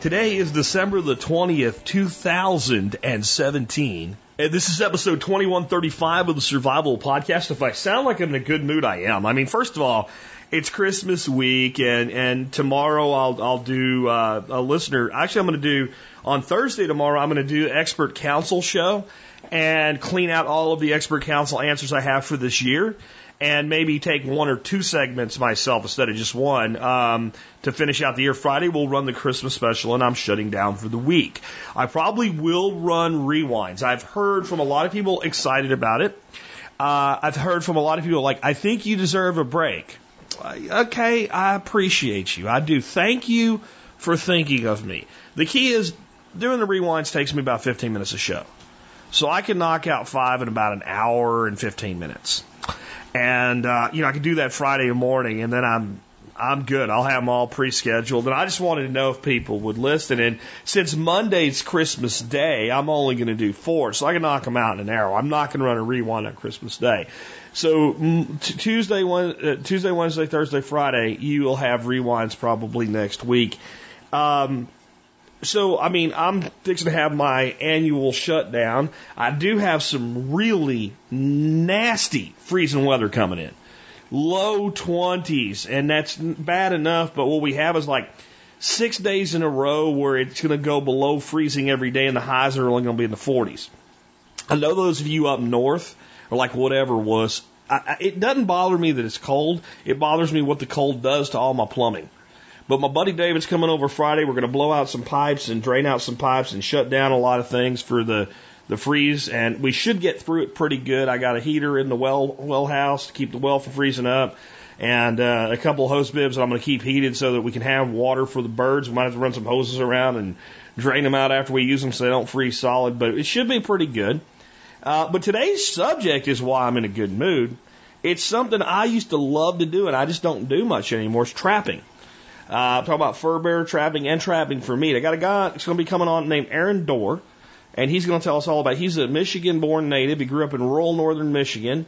Today is December the 20th, 2017. And this is episode 2135 of the Survival Podcast. If I sound like I'm in a good mood, I am. I mean, first of all, it's Christmas week, and, and tomorrow I'll, I'll do uh, a listener. Actually, I'm going to do on Thursday tomorrow, I'm going to do expert council show and clean out all of the expert council answers I have for this year and maybe take one or two segments myself instead of just one um, to finish out the year. Friday we'll run the Christmas special, and I'm shutting down for the week. I probably will run rewinds. I've heard from a lot of people excited about it. Uh, I've heard from a lot of people like, I think you deserve a break. Uh, okay, I appreciate you. I do. Thank you for thinking of me. The key is doing the rewinds takes me about 15 minutes a show. So I can knock out five in about an hour and 15 minutes. And, uh, you know, I can do that Friday morning and then I'm, I'm good. I'll have them all pre-scheduled. And I just wanted to know if people would listen. And since Monday's Christmas Day, I'm only going to do four. So I can knock them out in an hour. I'm not going to run a rewind on Christmas Day. So Tuesday, one, uh, Tuesday, Wednesday, Thursday, Friday, you will have rewinds probably next week. Um, so, I mean, I'm fixing to have my annual shutdown. I do have some really nasty freezing weather coming in. Low 20s, and that's bad enough, but what we have is like six days in a row where it's going to go below freezing every day, and the highs are only going to be in the 40s. I know those of you up north, or like whatever was, I, it doesn't bother me that it's cold. It bothers me what the cold does to all my plumbing. But my buddy David's coming over Friday. We're going to blow out some pipes and drain out some pipes and shut down a lot of things for the the freeze, and we should get through it pretty good. I got a heater in the well well house to keep the well from freezing up, and uh, a couple of hose bibs that I'm going to keep heated so that we can have water for the birds. We might have to run some hoses around and drain them out after we use them so they don't freeze solid, but it should be pretty good. Uh, but today's subject is why I'm in a good mood. It's something I used to love to do, and I just don't do much anymore. It's trapping. Uh, talking about fur bear trapping and trapping for meat. I got a guy that's going to be coming on named Aaron Dorr and he's going to tell us all about. He's a Michigan-born native. He grew up in rural northern Michigan,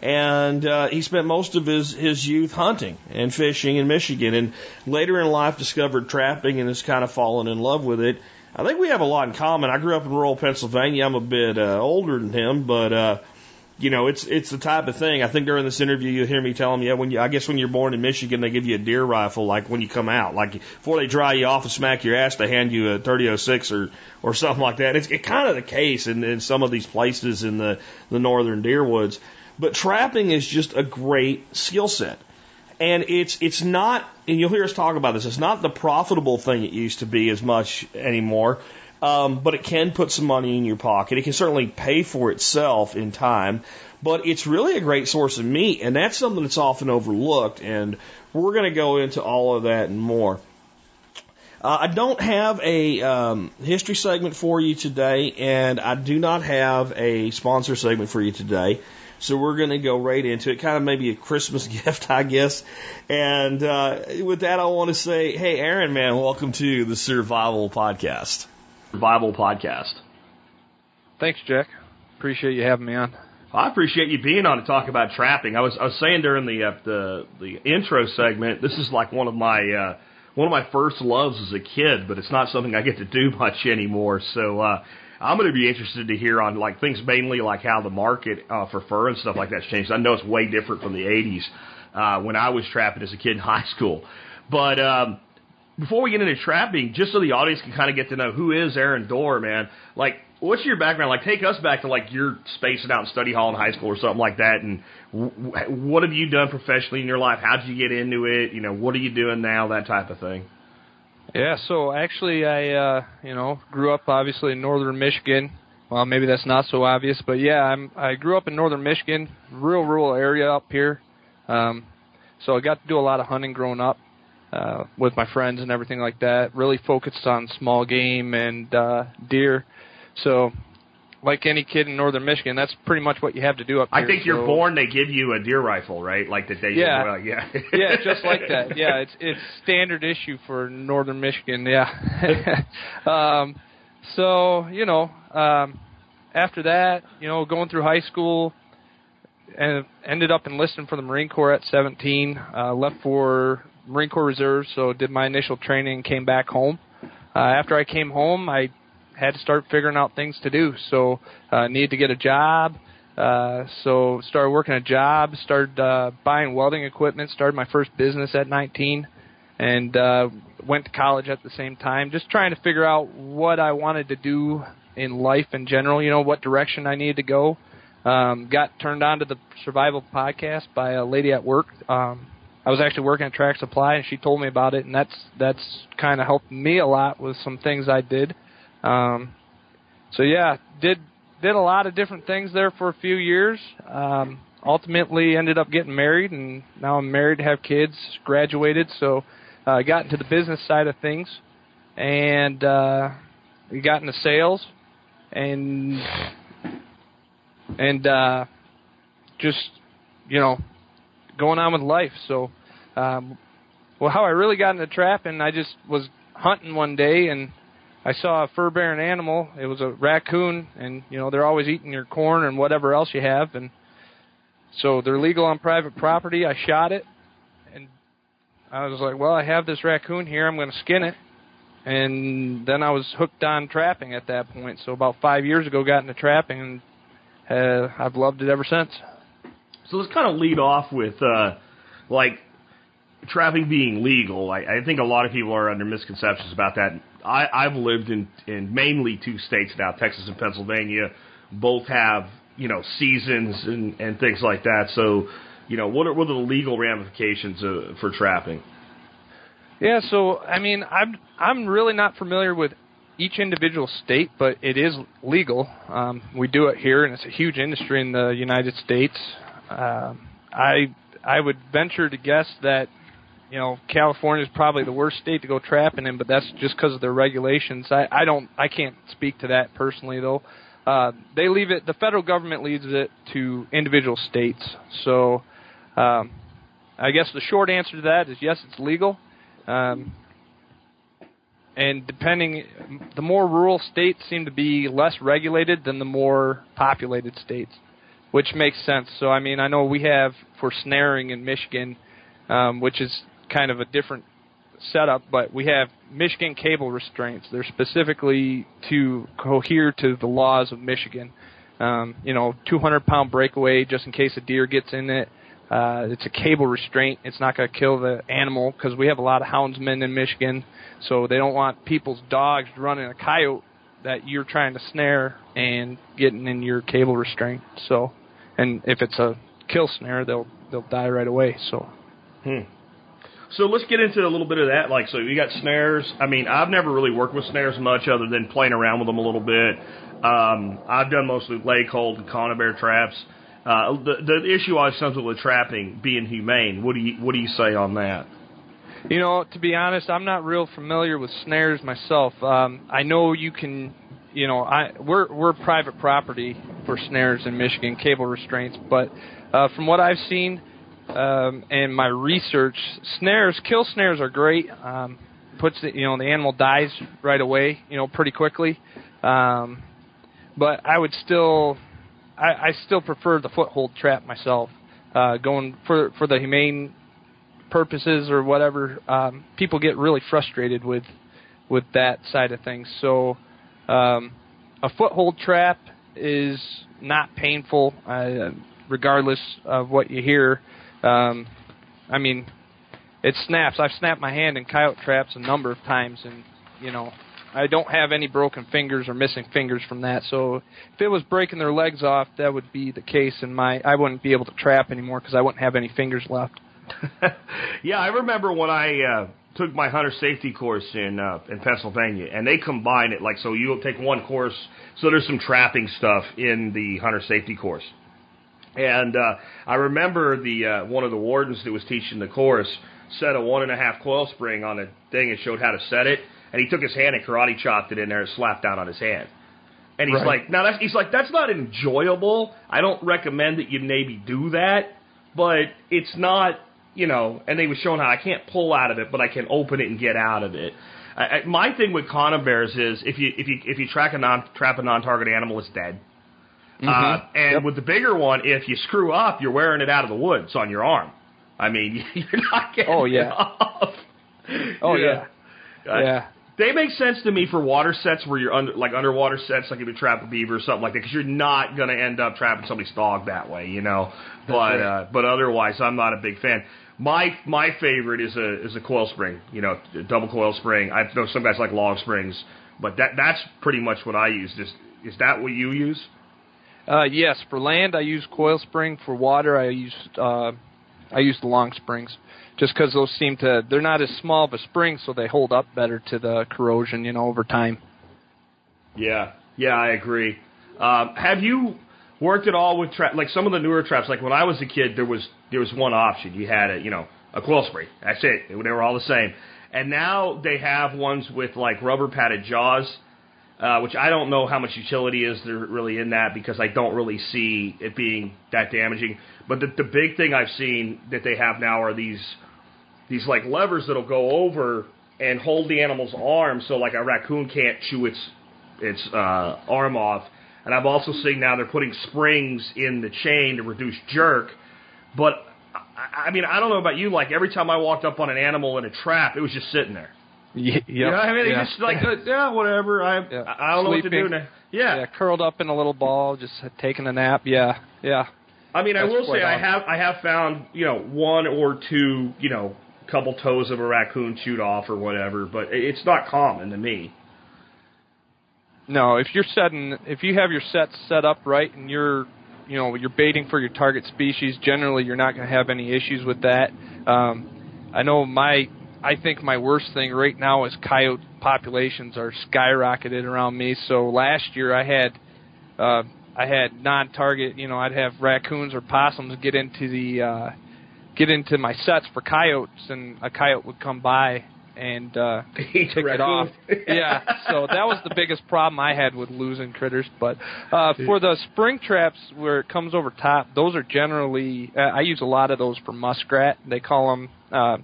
and uh, he spent most of his his youth hunting and fishing in Michigan. And later in life, discovered trapping and has kind of fallen in love with it. I think we have a lot in common. I grew up in rural Pennsylvania. I'm a bit uh, older than him, but uh, you know, it's it's the type of thing. I think during this interview you'll hear me tell him, yeah, when you I guess when you're born in Michigan they give you a deer rifle like when you come out. Like before they dry you off and smack your ass they hand you a 3006 or or something like that. It's it kind of the case in, in some of these places in the the northern deer woods. But trapping is just a great skill set. And it's it's not and you'll hear us talk about this, it's not the profitable thing it used to be as much anymore um, but it can put some money in your pocket. It can certainly pay for itself in time, but it's really a great source of meat, and that's something that's often overlooked. And we're going to go into all of that and more. Uh, I don't have a um, history segment for you today, and I do not have a sponsor segment for you today. So we're going to go right into it, kind of maybe a Christmas gift, I guess. And uh, with that, I want to say, hey, Aaron, man, welcome to the Survival Podcast. Bible podcast. Thanks, Jack. Appreciate you having me on. I appreciate you being on to talk about trapping. I was I was saying during the uh, the the intro segment, this is like one of my uh, one of my first loves as a kid, but it's not something I get to do much anymore. So uh, I'm going to be interested to hear on like things mainly like how the market uh, for fur and stuff like that's changed. I know it's way different from the 80s uh, when I was trapping as a kid in high school, but um, before we get into trapping, just so the audience can kind of get to know who is Aaron Dorr, man. Like, what's your background? Like, take us back to like your spacing out in study hall in high school or something like that. And w- what have you done professionally in your life? How did you get into it? You know, what are you doing now? That type of thing. Yeah, so actually, I uh, you know grew up obviously in northern Michigan. Well, maybe that's not so obvious, but yeah, I'm I grew up in northern Michigan, real rural area up here. Um, so I got to do a lot of hunting growing up uh, with my friends and everything like that. Really focused on small game and uh, deer. So like any kid in northern Michigan, that's pretty much what you have to do up here. I think you're so- born. They give you a deer rifle, right? Like the day. Yeah. Well, yeah. yeah, just like that. Yeah, it's it's standard issue for northern Michigan. Yeah. um, so you know, um, after that, you know, going through high school, and ended up enlisting for the Marine Corps at 17. Uh, left for Marine Corps Reserve, so did my initial training came back home. Uh, after I came home, I had to start figuring out things to do. So uh, needed to get a job. Uh, so started working a job, started uh, buying welding equipment, started my first business at 19, and uh, went to college at the same time. Just trying to figure out what I wanted to do in life in general. You know what direction I needed to go. Um, got turned on to the survival podcast by a lady at work. Um, I was actually working at Tractor Supply, and she told me about it, and that's that's kind of helped me a lot with some things I did. Um, so yeah, did did a lot of different things there for a few years. Um, ultimately, ended up getting married, and now I'm married, have kids, graduated. So uh, I got into the business side of things, and uh, got into sales, and and uh, just you know going on with life. So, um, well, how I really got into trapping, I just was hunting one day and I saw a fur-bearing animal. It was a raccoon, and you know they're always eating your corn and whatever else you have, and so they're legal on private property. I shot it, and I was like, well, I have this raccoon here. I'm going to skin it. And then I was hooked on trapping at that point. So about five years ago, got into trapping, and uh, I've loved it ever since. So let's kind of lead off with uh, like trapping being legal. I, I think a lot of people are under misconceptions about that. I, I've lived in in mainly two states now, Texas and Pennsylvania. Both have you know seasons and and things like that. So you know what are what are the legal ramifications uh, for trapping? Yeah, so I mean, I'm I'm really not familiar with each individual state, but it is legal. Um, we do it here, and it's a huge industry in the United States. Um, I I would venture to guess that you know California is probably the worst state to go trapping in, but that's just because of their regulations. I I don't I can't speak to that personally though. Uh, they leave it. The federal government leaves it to individual states. So um, I guess the short answer to that is yes, it's legal. Um, and depending, the more rural states seem to be less regulated than the more populated states, which makes sense. So, I mean, I know we have for snaring in Michigan, um, which is kind of a different setup, but we have Michigan cable restraints. They're specifically to cohere to the laws of Michigan. Um, you know, 200 pound breakaway just in case a deer gets in it. Uh, it's a cable restraint. It's not going to kill the animal because we have a lot of houndsmen in Michigan, so they don't want people's dogs running a coyote that you're trying to snare and getting in your cable restraint. So, and if it's a kill snare, they'll they'll die right away. So, Hmm. So let's get into a little bit of that. Like, so you got snares. I mean, I've never really worked with snares much, other than playing around with them a little bit. Um, I've done mostly leg hold and conibear traps. Uh, the the issue always comes with trapping being humane. What do you what do you say on that? You know, to be honest, I'm not real familiar with snares myself. Um, I know you can, you know, I we're we're private property for snares in Michigan, cable restraints. But uh, from what I've seen um, and my research, snares, kill snares are great. Um, puts the, you know the animal dies right away, you know, pretty quickly. Um, but I would still, I, I still prefer the foothold trap myself. Uh, going for for the humane purposes or whatever, um, people get really frustrated with with that side of things. So um, a foothold trap is not painful, uh, regardless of what you hear. Um, I mean, it snaps. I've snapped my hand in coyote traps a number of times, and you know, I don't have any broken fingers or missing fingers from that. So if it was breaking their legs off, that would be the case, and my I wouldn't be able to trap anymore because I wouldn't have any fingers left. yeah, I remember when I uh, took my hunter safety course in uh, in Pennsylvania, and they combine it like so. You'll take one course, so there's some trapping stuff in the hunter safety course. And uh, I remember the uh, one of the wardens that was teaching the course set a one and a half coil spring on a thing and showed how to set it. And he took his hand and karate chopped it in there and slapped down on his hand. And he's Right. like, now that's he's like, that's not enjoyable. I don't recommend that you maybe do that, but it's not, you know. And they was showing how I can't pull out of it, but I can open it and get out of it. I, I, my thing with conibears is if you if you if you track a non trap a non target animal, it's dead. Uh, Mhm. and Yep. with the bigger one, if you screw up, you're wearing it out of the woods on your arm. I mean, you're not getting Oh, it yeah. off. Oh know? yeah. Uh, Yeah. They make sense to me for water sets where you're under, like underwater sets, like if you trap a beaver or something like that, because you're not going to end up trapping somebody's dog that way, you know. But right. uh, but otherwise, I'm not a big fan. My my favorite is a is a coil spring, you know, a double coil spring. I know some guys like long springs, but that that's pretty much what I use. Is is that what you use? Uh, yes, for land I use coil spring. For water I use uh, I use the long springs, just because those seem to they're not as small of a spring, so they hold up better to the corrosion, you know, over time. Yeah, yeah, I agree. Um, have you worked at all with tra- like some of the newer traps? Like when I was a kid, there was there was one option. You had a you know a coil spring. That's it. They were all the same. And now they have ones with like rubber padded jaws, uh, which I don't know how much utility is there really in that because I don't really see it being that damaging. But the, the big thing I've seen that they have now are these these like levers that'll go over and hold the animal's arm so like a raccoon can't chew its its uh, arm off. And I've also seen now they're putting springs in the chain to reduce jerk. But I, I mean, I don't know about you. Like every time I walked up on an animal in a trap, it was just sitting there. Yeah, yep. You know, I mean, yeah. just like uh, yeah, whatever. I Yeah. I don't know what to do Sleeping. now. Yeah. yeah, curled up in a little ball, just taking a nap. Yeah, yeah. I mean, I will say I have I have found you know one or two you know couple toes of a raccoon chewed off or whatever, but it's not common to me. No, if you're setting, if you have your sets set up right and you're, you know, you're baiting for your target species, generally you're not going to have any issues with that. Um, I know my, I think my worst thing right now is coyote populations are skyrocketed around me. So last year I had, uh, I had non-target, you know, I'd have raccoons or possums get into the, uh, get into my sets for coyotes, and a coyote would come by and uh, pick it off. yeah, so that was the biggest problem I had with losing critters. But uh, for the spring traps where it comes over top, those are generally uh, I use a lot of those for muskrat. They call them uh,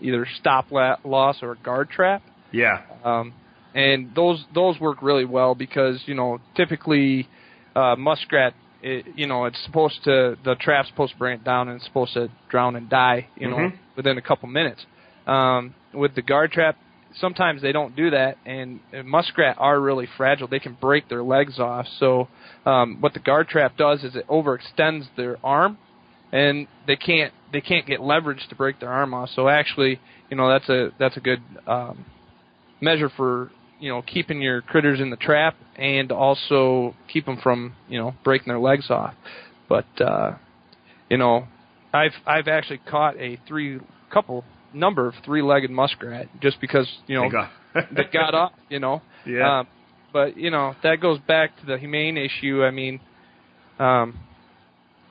either stop la- loss or guard trap. Yeah. Um, and those those work really well because you know typically uh, muskrat, it, you know, it's supposed to the trap's supposed to bring it down and it's supposed to drown and die, you know, Mhm. within a couple minutes. Um, with the guard trap, sometimes they don't do that, and, and muskrat are really fragile. They can break their legs off. So um, what the guard trap does is it overextends their arm, and they can't they can't get leverage to break their arm off. So actually, you know, that's a that's a good um, measure for you know keeping your critters in the trap and also keep them from you know breaking their legs off. But uh, you know, I've I've actually caught a three couple number of three-legged muskrat just because you know they got up, you know. Yeah. Um, but you know that goes back to the humane issue. I mean, um,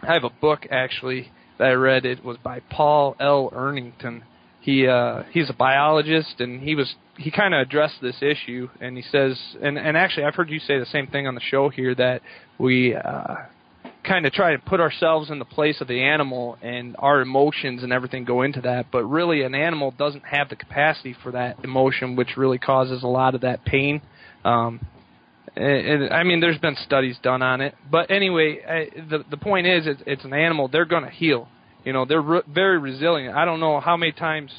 I have a book actually that I read. It was by Paul L. Errington. He uh, he's a biologist, and he was he kind of addressed this issue. And he says, and and actually, I've heard you say the same thing on the show here that we. Uh, kind of try to put ourselves in the place of the animal and our emotions and everything go into that but really an animal doesn't have the capacity for that emotion which really causes a lot of that pain. Um and, and I mean there's been studies done on it but anyway I, the the point is it's, it's an animal they're going to heal. You know they're re- very resilient. I don't know how many times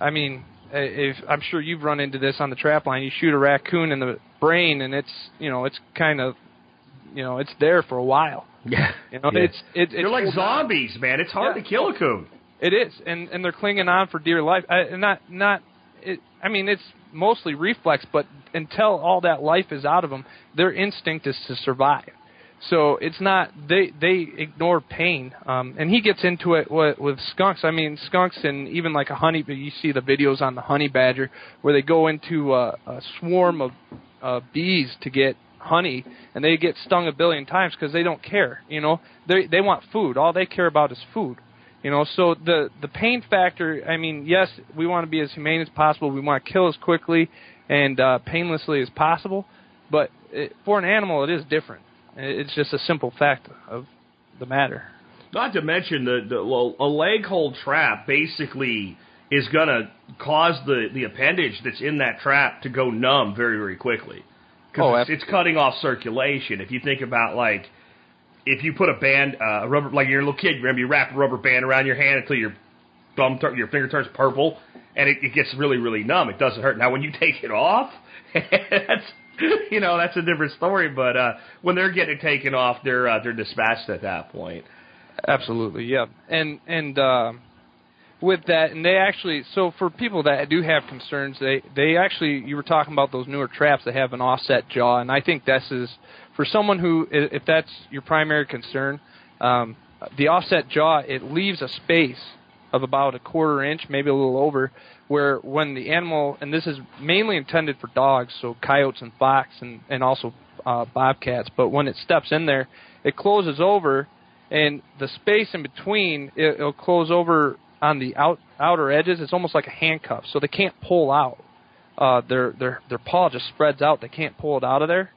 I mean if I'm sure you've run into this on the trap line you shoot a raccoon in the brain and it's you know it's kind of you know it's there for a while Yeah. you know, Yeah. it's it, They're it's like holding on. zombies, man. It's hard Yeah. to kill a coon. It is, and and they're clinging on for dear life. I, and not not. It, I mean, it's mostly reflex, but until all that life is out of them, their instinct is to survive. So it's not they they ignore pain. Um, and he gets into it with, with skunks. I mean, skunks and even like a honey. You see the videos on the honey badger where they go into a, a swarm of uh, bees to get honey, and they get stung a billion times because they don't care. You know, they they want food. All they care about is food. You know, so the the pain factor. I mean, yes, we want to be as humane as possible. We want to kill as quickly and uh, painlessly as possible. but it, for an animal, it is different. It's just a simple fact of the matter. Not to mention the, the a leg hold trap basically is going to cause the the appendage that's in that trap to go numb very very quickly Oh, it's, it's cutting off circulation. If you think about like if you put a band uh, a rubber like you're a little kid, remember you wrap a rubber band around your hand until your thumb tur- your finger turns purple and it, it gets really really numb. It doesn't hurt. Now when you take it off, that's you know that's a different story. But uh, when they're getting taken off, they're uh, they're dispatched at that point. Absolutely, yeah. And and uh, with that, and they actually, so for people that do have concerns, they they actually, you were talking about those newer traps that have an offset jaw, and I think this is for someone who, if that's your primary concern, um, the offset jaw it leaves a space of about a quarter inch, maybe a little over, where when the animal, and this is mainly intended for dogs, so coyotes and fox, and and also uh, bobcats, but when it steps in there, it closes over and the space in between it'll close over on the out, outer edges. It's almost like a handcuff, so they can't pull out. Uh, their their their paw just spreads out. They can't pull it out of there,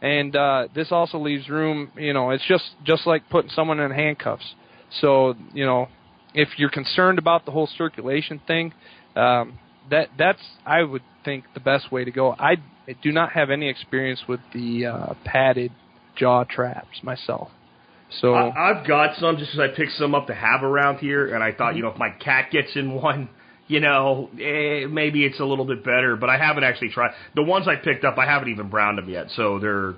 and uh, this also leaves room. You know, it's just just like putting someone in handcuffs. So you know, if you're concerned about the whole circulation thing, um, that that's I would think the best way to go. I, do not have any experience with the uh, padded jaw traps myself. So I, I've got some just because I picked some up to have around here, and I thought, you know, if my cat gets in one, you know, eh, maybe it's a little bit better. But I haven't actually tried. The ones I picked up, I haven't even browned them yet, so they're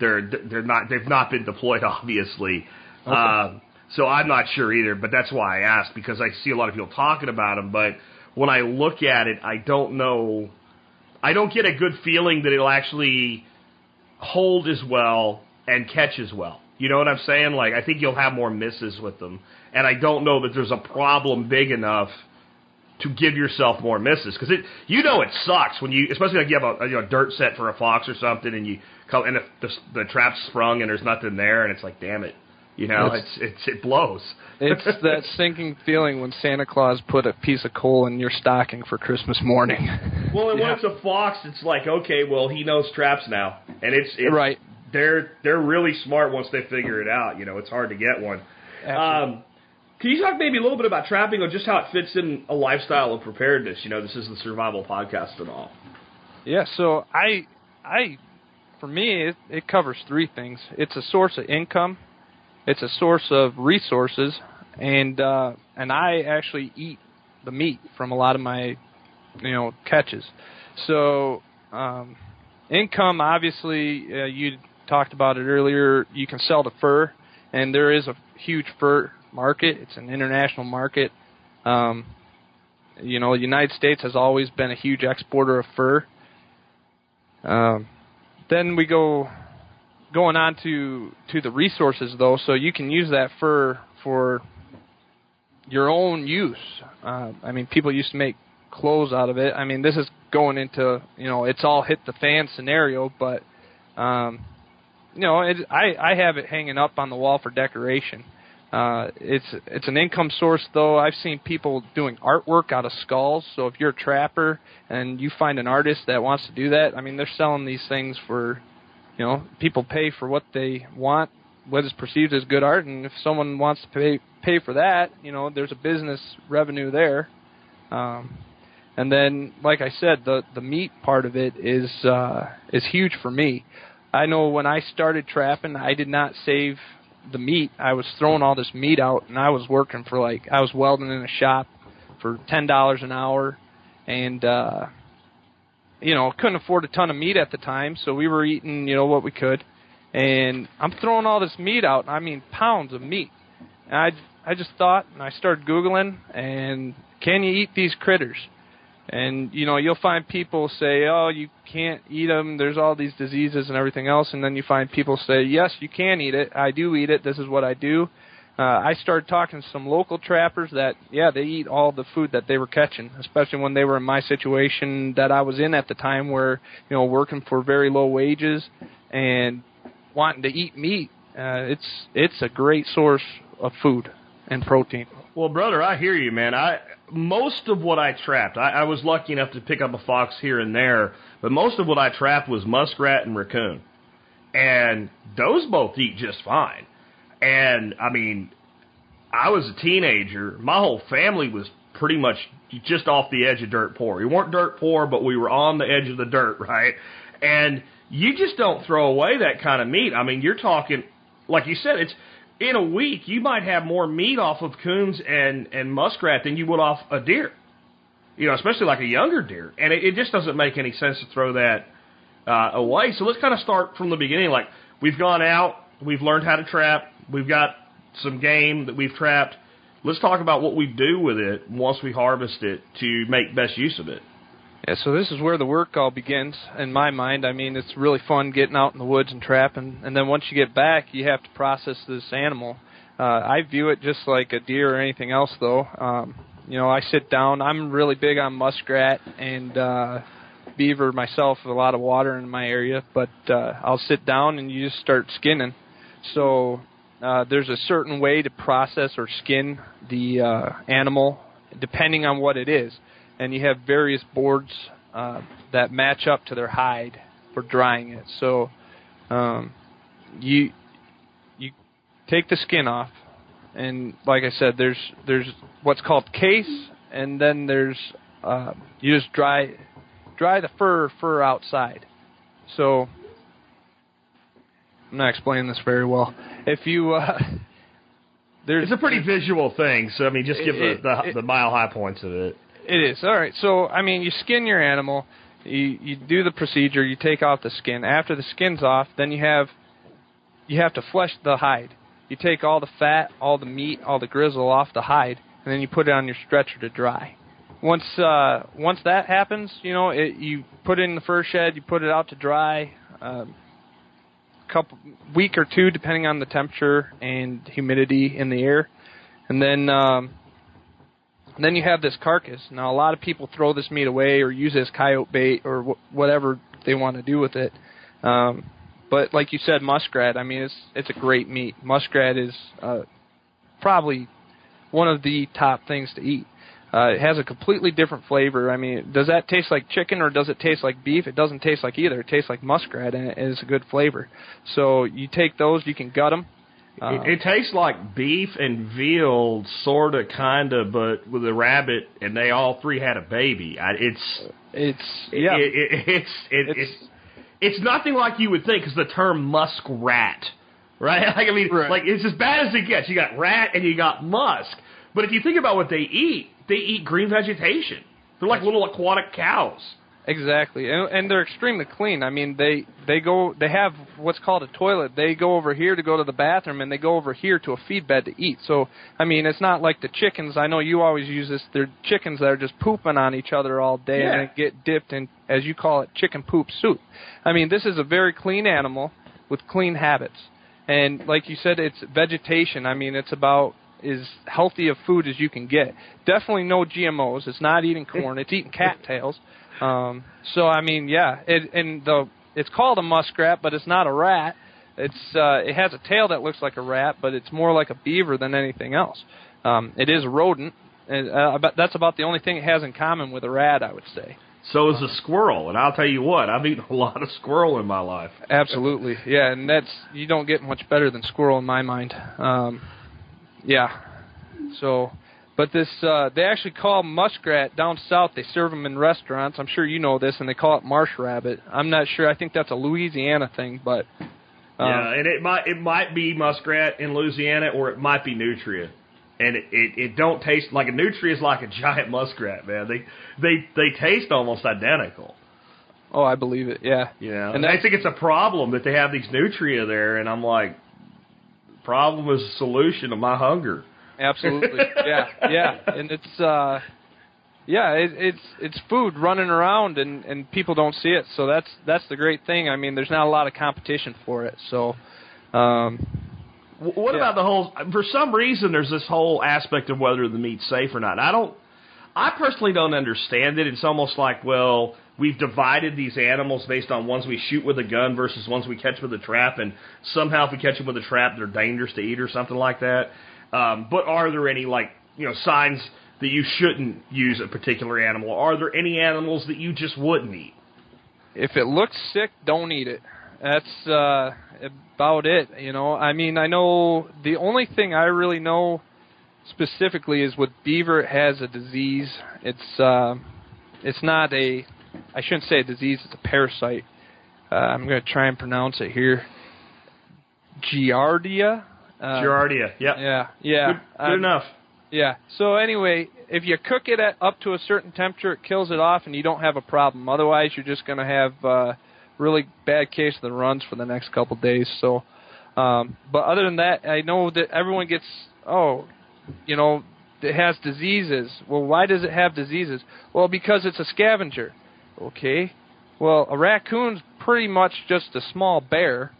they're they're not they've not been deployed, obviously. Um, so I'm not sure either. But that's why I asked because I see a lot of people talking about them. But when I look at it, I don't know. I don't get a good feeling that it'll actually hold as well and catch as well. You know what I'm saying? Like I think you'll have more misses with them, and I don't know that there's a problem big enough to give yourself more misses because it you know it sucks when you especially like you have a, a you know, dirt set for a fox or something and you come and if the, the trap's sprung and there's nothing there and it's like damn it you know It's- it's it's it blows It's that sinking feeling when Santa Claus put a piece of coal in your stocking for Christmas morning. well and Yeah. when it's a fox it's like okay well he knows traps now and it's, it's Right. They're they're really smart once they figure it out you know it's hard to get one Um, can you talk maybe a little bit about trapping or just how it fits in a lifestyle of preparedness? You know, this is the survival podcast and all. Yeah, so I, I, for me, it, it covers three things. It's a source of income, it's a source of resources, and uh, and I actually eat the meat from a lot of my, you know, catches. So, um, income, obviously, uh, you talked about it earlier. You can sell the fur, and there is a huge fur market. It's an international market. Um, you know, the United States has always been a huge exporter of fur. Um, then we go going on to to the resources though, so you can use that fur for your own use. Uh, I mean, people used to make clothes out of it. I mean, this is going into you know it's all hit the fan scenario, but um, you know, it, I I have it hanging up on the wall for decoration. Uh, it's it's an income source though. I've seen people doing artwork out of skulls. So if you're a trapper and you find an artist that wants to do that, I mean they're selling these things for, you know, people pay for what they want, what is perceived as good art, and if someone wants to pay pay for that, you know, there's a business revenue there. Um, and then, like I said, the the meat part of it is uh, is huge for me. I know when I started trapping, I did not save the meat. I was throwing all this meat out, and I was working for like I was welding in a shop for ten dollars an hour, and uh, you know couldn't afford a ton of meat at the time, so we were eating you know what we could, and I'm throwing all this meat out. I mean pounds of meat. And I I just thought, and I started googling, and can you eat these critters? And you know, you'll find people say, "Oh, you can't eat them. There's all these diseases and everything else." And then you find people say, "Yes, you can eat it. I do eat it. This is what I do." Uh, I started talking to some local trappers that, yeah, they eat all the food that they were catching, especially when they were in my situation that I was in at the time, where you know, working for very low wages and wanting to eat meat. Uh, it's it's a great source of food and protein. Well, brother, I hear you, man. I most of what I trapped, I, I was lucky enough to pick up a fox here and there, but most of what I trapped was muskrat and raccoon, and those both eat just fine. And I mean, I was a teenager. My whole family was pretty much just off the edge of dirt poor. We weren't dirt poor, but we were on the edge of the dirt, right? And you just don't throw away that kind of meat. I mean, you're talking, like you said, it's in a week you might have more meat off of coons and and muskrat than you would off a deer. You know, especially like a younger deer, and it, it just doesn't make any sense to throw that uh, away. So let's kind of start from the beginning. Like we've gone out, we've learned how to trap, we've got some game that we've trapped. Let's talk about what we do with it once we harvest it to make best use of it. Yeah, so this is where the work all begins in my mind. I mean, it's really fun getting out in the woods and trapping, and then once you get back, you have to process this animal. Uh, I view it just like a deer or anything else, though. Um, you know, I sit down. I'm really big on muskrat and uh, beaver myself. A lot of water in my area, but uh, I'll sit down and you just start skinning. So uh, there's a certain way to process or skin the uh, animal, depending on what it is and you have various boards uh, that match up to their hide for drying it. So um, you you take the skin off, and like I said, there's there's what's called case, and then there's uh, you just dry dry the fur fur outside. So I'm not explaining this very well. If you uh, there's It's a pretty visual thing, so I mean, just give It- the the, it- the mile high points of it. It is all right. So I mean, you skin your animal, you you do the procedure, you take off the skin. After the skin's off, then you have you have to flesh the hide. You take all the fat, all the meat, all the grizzle off the hide, and then you put it on your stretcher to dry. Once uh, once that happens, you know, it, you put it in the fur shed, you put it out to dry. Um, a couple week or two, depending on the temperature and humidity in the air, and then. Um, and then you have this carcass. Now, a lot of people throw this meat away or use it as coyote bait or wh- whatever they want to do with it. Um, but like you said, muskrat. I mean, it's it's a great meat. Muskrat is uh, probably one of the top things to eat. Uh, it has a completely different flavor. I mean, does that taste like chicken or does it taste like beef? It doesn't taste like either. It tastes like muskrat, and it is a good flavor. So you take those, you can gut them. Uh, it, it tastes like beef and veal, sorta, kinda, but with a rabbit, and they all three had a baby. I, it's it's yeah. it, it, it's it, It's- it's it's nothing like you would think, because the term muskrat, right? Like I mean, Right. like it's as bad as it gets. You got rat and you got musk, but if you think about what they eat, they eat green vegetation. They're like little aquatic cows. Exactly, and, and they're extremely clean. I mean, they they go they have what's called a toilet. They go over here to go to the bathroom, and they go over here to a feed bed to eat. So, I mean, it's not like the chickens. I know you always use this. They're chickens that are just pooping on each other all day Yeah. and get dipped in, as you call it, chicken poop soup. I mean, this is a very clean animal with clean habits, and like you said, it's vegetation. I mean, it's about as healthy of food as you can get. Definitely no GMOs. It's not eating corn. It's eating cattails. Um, so I mean, yeah, it, and the it's called a muskrat, but it's not a rat. It's uh, it has a tail that looks like a rat, but it's more like a beaver than anything else. Um, it is a rodent, and uh, about, that's about the only thing it has in common with a rat, I would say. So is a squirrel, and I'll tell you what, I've eaten a lot of squirrel in my life. Absolutely, yeah, and that's you don't get much better than squirrel in my mind. Um, yeah, so. But this, uh, they actually call muskrat down south. They serve them in restaurants. I'm sure you know this, and they call it marsh rabbit. I'm not sure. I think that's a Louisiana thing, but um, yeah, and it might it might be muskrat in Louisiana, or it might be nutria, and it, it it don't taste like a nutria is like a giant muskrat, man. They they they taste almost identical. oh, I believe it. Yeah, You know, And and I think it's a problem that they have these nutria there, and I'm like, problem is a solution to my hunger. Absolutely. yeah, yeah, and it's uh, yeah, it, it's it's food running around, and and people don't see it. So that's that's the great thing. I mean, there's not a lot of competition for it. So, um, What Yeah. about the whole? For some reason, there's this whole aspect of whether the meat's safe or not. I don't. I personally don't understand it. It's almost like, well, we've divided these animals based on ones we shoot with a gun versus ones we catch with a trap, and somehow if we catch them with a trap, they're dangerous to eat or something like that. Um, but are there any like you know signs that you shouldn't use a particular animal? Are there any animals that you just wouldn't eat? If it looks sick, don't eat it. That's uh, about it. You know, I mean, I know the only thing I really know specifically is with beaver. It has a disease. It's uh, it's not a. I shouldn't say a disease. It's a parasite. Uh, I'm going to try and pronounce it here. Giardia. Uh, Giardia. Yep. Yeah, yeah. Good, good Um, enough. yeah. So anyway, if you cook it at up to a certain temperature, it kills it off, and you don't have a problem. Otherwise, you're just going to have uh, really bad case of the runs for the next couple days. So, um, but other than that, I know that everyone gets oh, you know, it has diseases. Well, why does it have diseases? Well, because it's a scavenger. Okay. Well, a raccoon's pretty much just a small bear.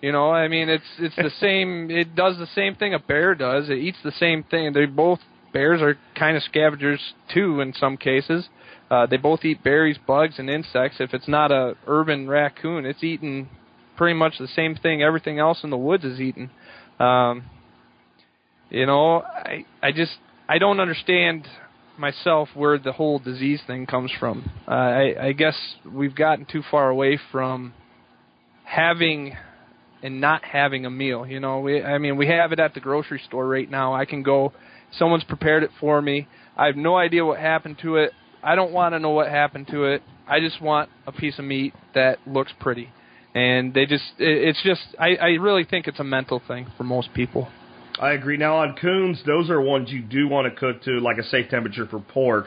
You know, I mean, it's it's the same. It does the same thing a bear does. It eats the same thing. They both bears are kind of scavengers too in some cases. Uh, they both eat berries, bugs, and insects. If it's not a urban raccoon, it's eating pretty much the same thing everything else in the woods is eating. Um, you know, I I just I don't understand myself where the whole disease thing comes from. Uh, I I guess we've gotten too far away from having and not having a meal. You know, we I mean we have it at the grocery store right now. I can go someone's prepared it for me. I have no idea what happened to it. I don't want to know what happened to it. I just want a piece of meat that looks pretty. And they just it, it's just I I really think it's a mental thing for most people. I agree. Now on coons, those are ones you do want to cook to like a safe temperature for pork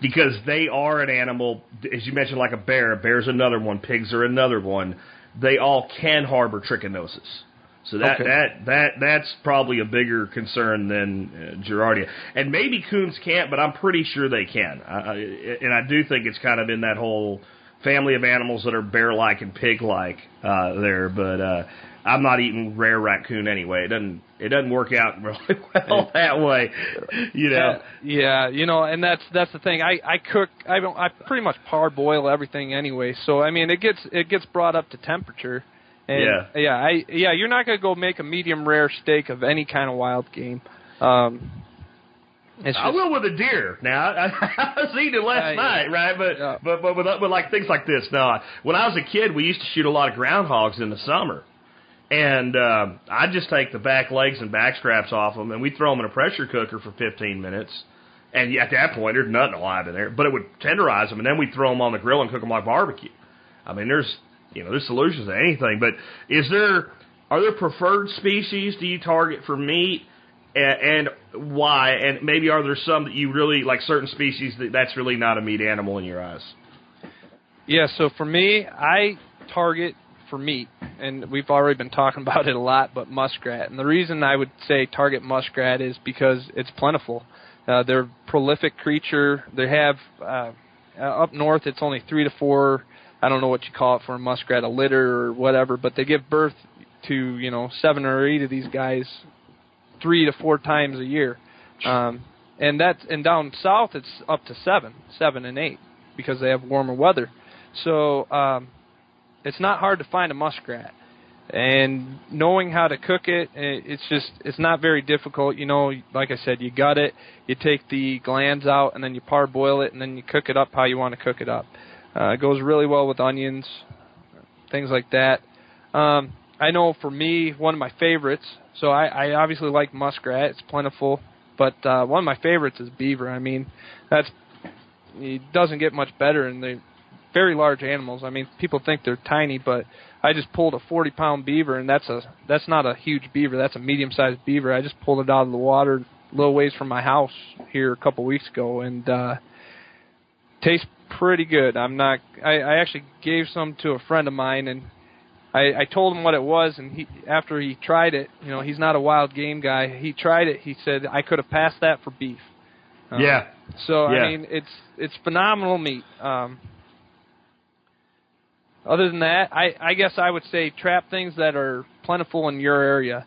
because they are an animal, as you mentioned, like a bear. A bear's another one. Pigs are another one. They all can harbor trichinosis. So that Okay. that that that's probably a bigger concern than uh, Giardia. And maybe coons can't, but I'm pretty sure they can. I, and I do think it's kind of in that whole family of animals that are bear-like and pig-like uh, there. But uh, I'm not eating rare raccoon anyway. It doesn't it doesn't work out really well that way, you know. Yeah, you know, and that's that's the thing. I I cook. I don't. I pretty much parboil everything anyway. So I mean, it gets it gets brought up to temperature. And, Yeah. Yeah. I yeah. You're not gonna go make a medium rare steak of any kind of wild game. Um, it's I just, will with a deer. Now I, I was eating it last Uh, yeah. night, right? But, Yeah. but but but but like things like this. Now, when I was a kid, we used to shoot a lot of groundhogs in the summer, and uh, I'd just take the back legs and back straps off them, and we'd throw them in a pressure cooker for 15 minutes. And at that point, there's nothing alive in there, but it would tenderize them, and then we'd throw them on the grill and cook them like barbecue. I mean, there's you know there's solutions to anything, but is there are there preferred species do you target for meat? and why? And maybe are there some that you really like certain species that that's really not a meat animal in your eyes? Yeah, so for me, I target for meat, and we've already been talking about it a lot, but muskrat. And the reason I would say target muskrat is because it's plentiful. Uh, they're prolific creature. They have uh, up north, it's only three to four. I don't know what you call it for a muskrat, a litter or whatever, but they give birth to you know seven or eight of these guys three to four times a year. Um, and that's and down south it's up to seven, seven and eight because they have warmer weather. So um, it's not hard to find a muskrat, and knowing how to cook it, eh, it's just it's not very difficult. You know, like I said, you gut it, you take the glands out, and then you parboil it, and then you cook it up how you want to cook it up. Uh, it goes really well with onions, things like that. Um, I know for me, one of my favorites. So I, I obviously like muskrat; it's plentiful. But uh, one of my favorites is beaver. I mean, that's it doesn't get much better, and they're very large animals. I mean, people think they're tiny, but I just pulled a 40 pound beaver, and that's a that's not a huge beaver. That's a medium sized beaver. I just pulled it out of the water a little ways from my house here a couple weeks ago, and uh, tastes pretty good. I'm not. I, I actually gave some to a friend of mine, and I, I told him what it was, and he after he tried it, you know, he's not a wild game guy. He tried it. He said I could have passed that for beef. Um, Yeah. So Yeah. I mean, it's it's phenomenal meat. Um, other than that, I I guess I would say trap things that are plentiful in your area.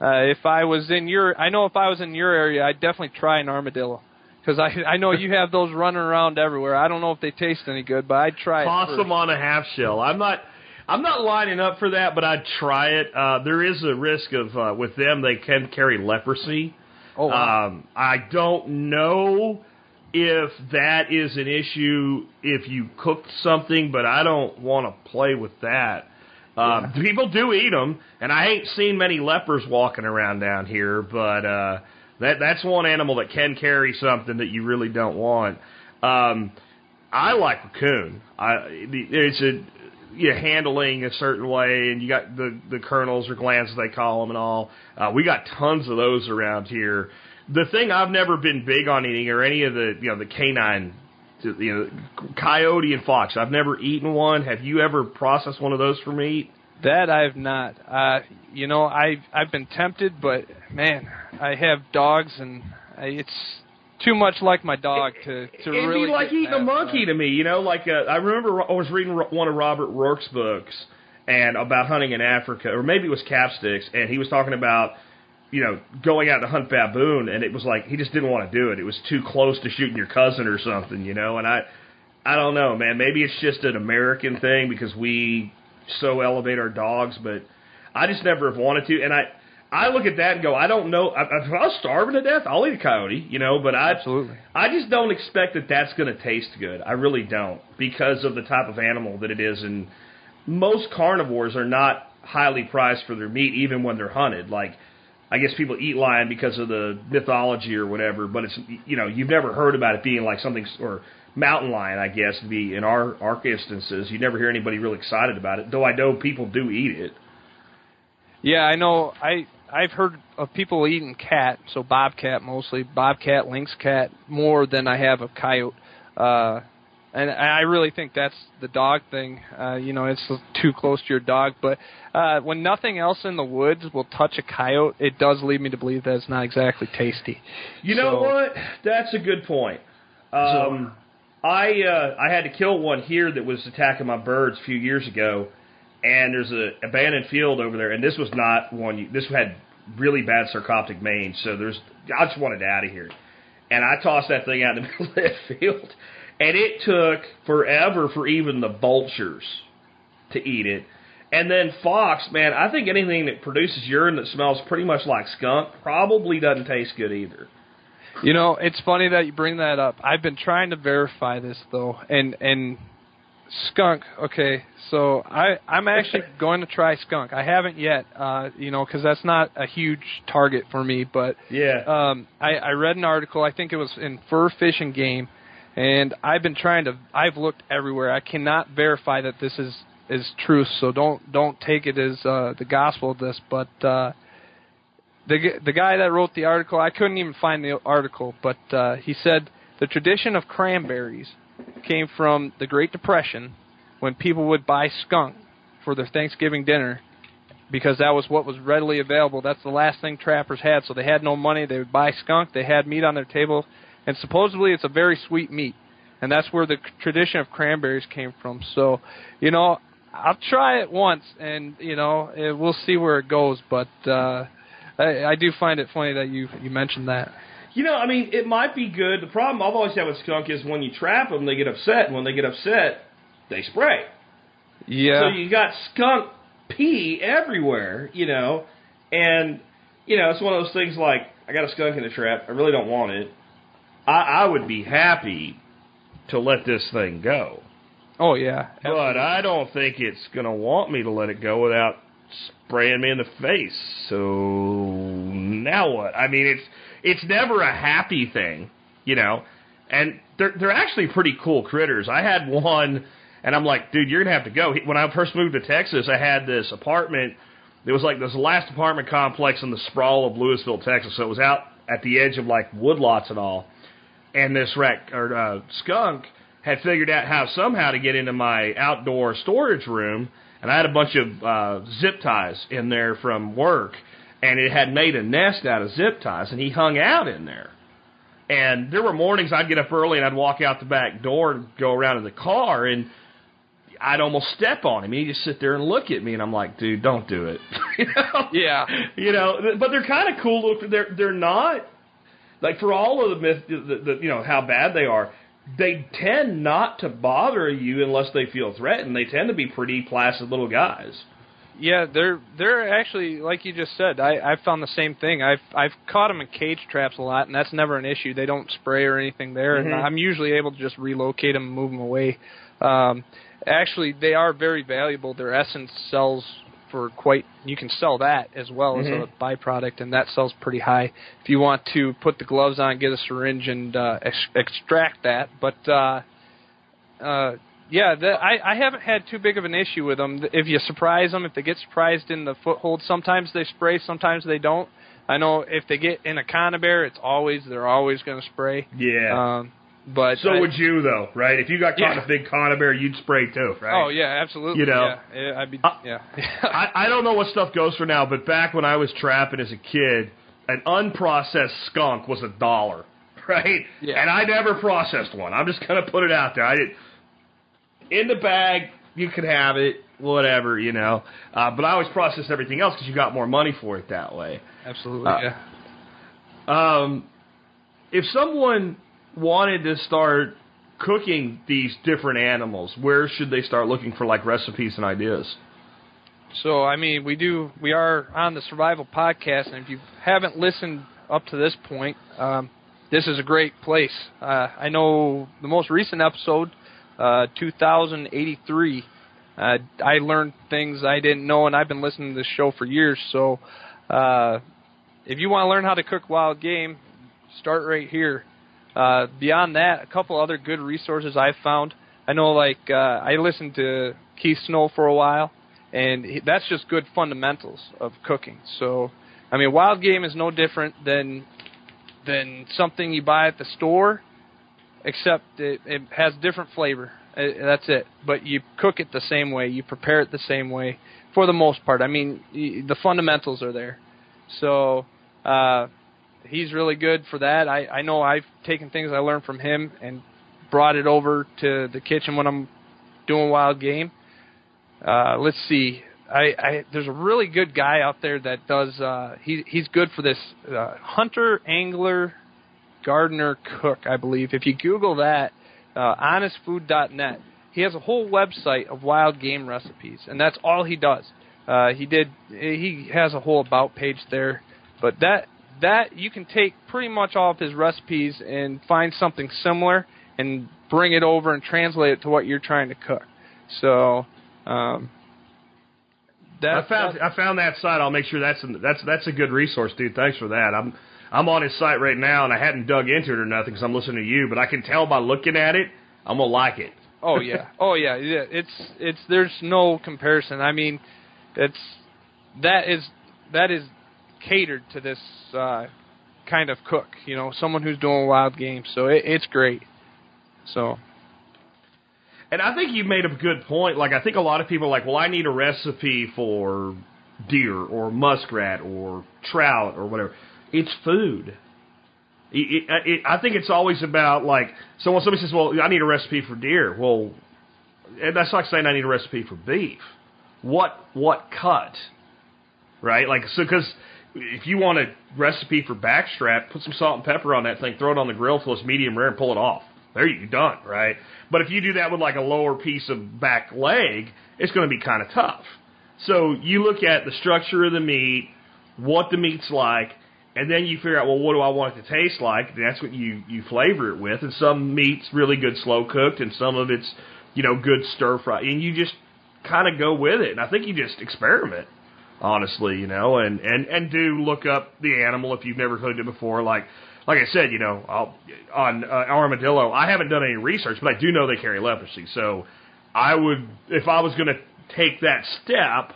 Uh, if I was in your, I know if I was in your area, I'd definitely try an armadillo. Because I I know you have those running around everywhere. I don't know if they taste any good, but I'd try it. Possum first. on a half shell. I'm not. I'm not lining up for that, but I'd try it. Uh, there is a risk of uh, with them they can carry leprosy, Oh, wow. Um, I don't know if that is an issue if you cooked something, but I don't want to play with that. Um, People do eat them, and I ain't seen many lepers walking around down here, but uh, that that's one animal that can carry something that you really don't want. Um, I like raccoon. I it's a you handling a certain way, and you got the the kernels or glands as they call them and all. Uh, we got tons of those around here. The thing I've never been big on eating are any of the you know the canine, you know, coyote and fox. I've never eaten one. Have you ever processed one of those for meat? That I have not. Uh, you know, I've I've been tempted, but man, I have dogs, and I, it's too much like my dog to to It'd really. be like eating a monkey to me, you know. Like uh, I remember I was reading one of Robert Ruark's books and about hunting in Africa, or maybe it was Capstick's, and he was talking about you know going out to hunt baboon, and it was like he just didn't want to do it. It was too close to shooting your cousin or something, you know. And I I don't know, man. Maybe it's just an American thing because we so elevate our dogs, but I just never have wanted to, and I. I look at that and go, I don't know. If I was starving to death, I'll eat a coyote, you know. But I, Absolutely. I just don't expect that that's going to taste good. I really don't because of the type of animal that it is. And most carnivores are not highly prized for their meat, even when they're hunted. Like, I guess people eat lion because of the mythology or whatever, but it's you know you've never heard about it being like something or mountain lion. I guess be in our our instances, you never hear anybody really excited about it. Though I know people do eat it. Yeah, I know. I I've heard of people eating cat, so bobcat mostly, bobcat, lynx cat, more than I have of coyote. Uh, and I really think that's the dog thing. Uh, you know, it's too close to your dog. But uh, when nothing else in the woods will touch a coyote, it does lead me to believe that it's not exactly tasty. You know what? That's a good point. Um, I uh, I had to kill one here that was attacking my birds a few years ago, and there's a abandoned field over there, and this was not one. You, this had really bad sarcoptic mange, so there's I just wanted out of here, and I tossed that thing out in the middle of that field, and it took forever for even the vultures to eat it. And then fox, man, I think anything that produces urine that smells pretty much like skunk probably doesn't taste good either. You know, it's funny that you bring that up. I've been trying to verify this though, and and skunk. Okay, so I I'm actually going to try skunk. I haven't yet, uh, you know, because that's not a huge target for me. But Yeah. um, I I read an article. I think it was in Fur Fish and Game, and I've been trying to. I've looked everywhere. I cannot verify that this is is truth. So don't don't take it as uh, the gospel of this, but. uh the the guy that wrote the article, I couldn't even find the article, but uh, he said the tradition of cranberries came from the Great Depression when people would buy skunk for their Thanksgiving dinner because that was what was readily available. That's the last thing trappers had, so they had no money. They would buy skunk. They had meat on their table, and supposedly it's a very sweet meat, and that's where the tradition of cranberries came from. So, you know, I'll try it once, and you know, eh, we'll see where it goes. But uh, I, I do find it funny that you you mentioned that. You know, I mean, it might be good. The problem I've always had with skunk is when you trap them, they get upset, and when they get upset, they spray. Yeah. So you got skunk pee everywhere, you know, and you know it's one of those things like I got a skunk in the trap. I really don't want it. I, I would be happy to let this thing go, oh yeah. but I don't think it's gonna want me to let it go without spraying me in the face. So now what? I mean, it's it's never a happy thing, you know. And they're they're actually pretty cool critters. I had one, and I'm like, dude, you're gonna have to go. When I first moved to Texas, I had this apartment. It was like this last apartment complex in the sprawl of Lewisville, Texas. So it was out at the edge of like woodlots and all. And this wreck or uh, skunk had figured out how somehow to get into my outdoor storage room, and I had a bunch of uh, zip ties in there from work, and it had made a nest out of zip ties, and he hung out in there. And there were mornings I'd get up early and I'd walk out the back door and go around in the car, and I'd almost step on him. He'd just sit there and look at me, and I'm like, dude, don't do it. you know? Yeah. You know, but they're kind of cool. They're they're not like for all of the myth, the, the, you know how bad they are. They tend not to bother you unless they feel threatened. They tend to be pretty placid little guys. Yeah, they're they're actually like you just said. I I found the same thing. I've I've caught them in cage traps a lot, and that's never an issue. They don't spray or anything there, Mhm. and I'm usually able to just relocate them and move them away. Um, actually, they are very valuable. Their essence sells for quite. You can sell that as well as Mhm. a byproduct, and that sells pretty high. If you want to put the gloves on, get a syringe, and uh, ex- extract that, but. uh uh yeah, the, I I haven't had too big of an issue with them. If you surprise them, if they get surprised in the foothold, sometimes they spray, sometimes they don't. I know if they get in a conibear, it's always they're always going to spray. Yeah. Um, but so I- would you though, right? If you got caught in a big conibear, you'd spray too, right? Oh yeah, absolutely. You know. yeah, Yeah, I'd be yeah. I, I don't know what stuff goes for now, but back when I was trapping as a kid, an unprocessed skunk was a dollar, right? Yeah. And I never processed one. I'm just gonna put it out there. I did in the bag. You could have it, whatever, you know. Uh, but I always processed everything else because you got more money for it that way. absolutely. Uh, yeah. Um, if someone wanted to start cooking these different animals, where should they start looking for like recipes and ideas? So I mean, we do we are on the Survival Podcast, and if you haven't listened up to this point, um, this is a great place. Uh, I know the most recent episode, uh, 2083. Uh, I learned things I didn't know, and I've been listening to this show for years. So, uh, if you want to learn how to cook wild game, start right here. Uh, beyond that, a couple other good resources I've found. I know, like uh, I listened to Keith Snow for a while, and he, that's just good fundamentals of cooking. So, I mean, wild game is no different than than something you buy at the store, except it, it has different flavor. Uh, that's it. But you cook it the same way, you prepare it the same way for the most part. I mean, the fundamentals are there. So, uh, he's really good for that. I I know I've taken things I learned from him and brought it over to the kitchen when I'm doing wild game. Uh, let's see. I, I there's a really good guy out there that does. Uh, he he's good for this uh, hunter angler gardener cook, I believe. If you Google that, uh, honestfood.net, he has a whole website of wild game recipes, and that's all he does. Uh, he did. He has a whole about page there, but that that you can take pretty much all of his recipes and find something similar and bring it over and translate it to what you're trying to cook. So. Um, that, I found I found that site. I'll make sure that's that's that's a good resource, dude. Thanks for that. I'm I'm on his site right now, and I hadn't dug into it or nothing because I'm listening to you, but I can tell by looking at it, I'm gonna like it. Oh yeah, oh yeah, yeah. It's it's there's no comparison. I mean, it's that is that is catered to this uh, kind of cook. You know, someone who's doing wild game. So it, it's great. So And I think you made a good point. Like I think a lot of people are like, well, I need a recipe for deer or muskrat or trout or whatever. It's food. It, it, it, I think it's always about like so when somebody says, "Well, I need a recipe for deer," well, and that's like saying I need a recipe for beef. What what cut? Right? Like so because if you want a recipe for backstrap, put some salt and pepper on that thing, throw it on the grill till it's medium rare, and pull it off. There you done. Right? But if you do that with like a lower piece of back leg, it's going to be kind of tough. So you look at the structure of the meat, what the meat's like, and then you figure out, well, what do I want it to taste like? And that's what you you flavor it with. And some meat's really good slow cooked, and some of it's you know good stir fry, and you just kind of go with it. And I think you just experiment, honestly, you know, and and and do look up the animal if you've never cooked it before, like. Like I said, you know, I'll, on uh, armadillo, I haven't done any research, but I do know they carry leprosy. So I would, if I was going to take that step,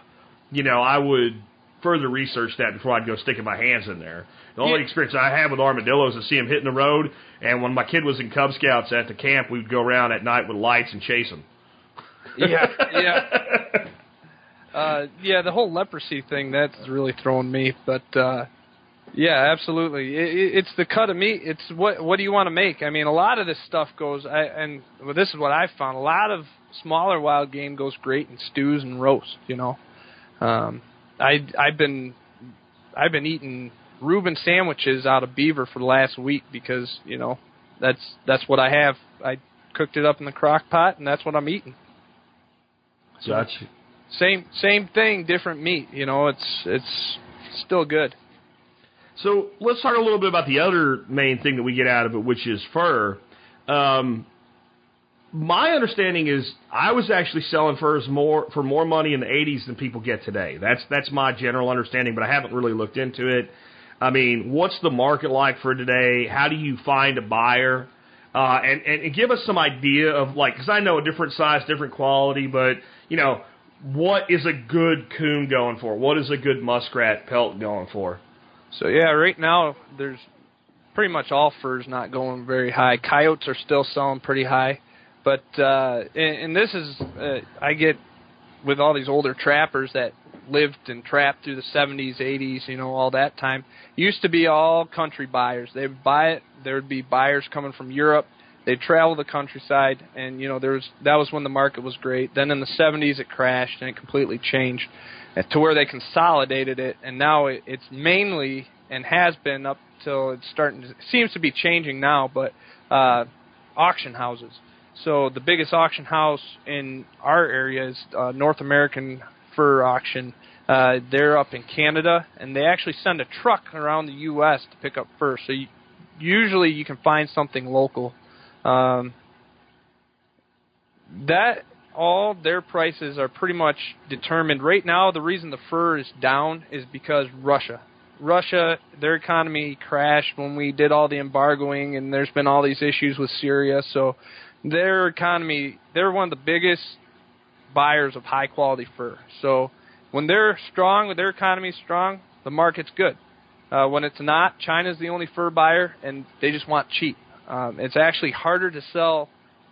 you know, I would further research that before I'd go sticking my hands in there. The only Yeah. experience I have with armadillos is see them hitting the road, and when my kid was in Cub Scouts at the camp, we'd go around at night with lights and chase them. yeah, yeah, uh, yeah. The whole leprosy thing that's really thrown me. But uh, yeah, absolutely. It, it, it's the cut of meat. It's what what do you want to make? I mean, a lot of this stuff goes. I, and well, this is what I've found. A lot of smaller wild game goes great in stews and roasts. You know, um, I I've been I've been eating Reuben sandwiches out of beaver for the last week because you know that's that's what I have. I cooked it up in the crock pot and that's what I'm eating. So- Gotcha. Same same thing, different meat. You know, it's it's still good. So let's talk a little bit about the other main thing that we get out of it, which is fur. Um, my understanding is I was actually selling furs more for more money in the 80s than people get today. That's that's my general understanding, but I haven't really looked into it. I mean, what's the market like for today? How do you find a buyer? Uh, and, and give us some idea of like, because I know a different size, different quality, but you know, what is a good coon going for? What is a good muskrat pelt going for? So yeah, right now there's pretty much all furs not going very high. Coyotes are still selling pretty high. But uh, and, and this is uh, I get with all these older trappers that lived and trapped through the 70s, 80s, you know, all that time. Used to be all country buyers. They'd buy it. There would be buyers coming from Europe. They'd travel the countryside, and you know, there was that was when the market was great. Then in the 70s, it crashed and it completely changed to where they consolidated it, and now it, it's mainly and has been up till it's starting. To, seems to be changing now, but uh, auction houses. So the biggest auction house in our area is uh, North American Fur Auction. Uh, they're up in Canada, and they actually send a truck around the U.S. to pick up fur. So you, usually you can find something local. Um, that all their prices are pretty much determined right now. The reason the fur is down is because Russia. Russia, their economy crashed when we did all the embargoing, and there's been all these issues with Syria. So their economy, they're one of the biggest buyers of high quality fur. So when they're strong, when their economy is strong, the market's good. Uh, when it's not, China's the only fur buyer, and they just want cheap. Um, it's actually harder to sell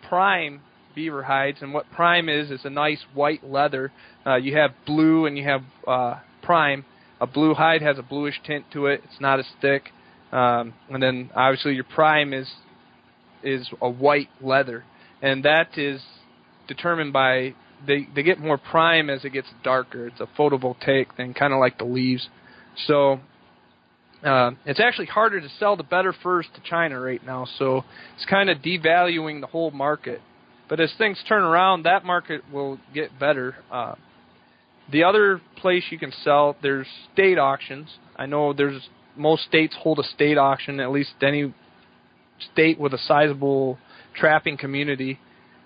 prime beaver hides, and what prime is is a nice white leather. Uh, you have blue and you have uh, prime. A blue hide has a bluish tint to it. It's not as thick. Um, and then obviously your prime is is a white leather, and that is determined by they they get more prime as it gets darker. It's a photovoltaic thing, kind of like the leaves. So uh, it's actually harder to sell the better furs to China right now. So it's kind of devaluing the whole market. But as things turn around, that market will get better. Uh, the other place you can sell, there's state auctions. I know there's most states hold a state auction, at least any state with a sizable trapping community.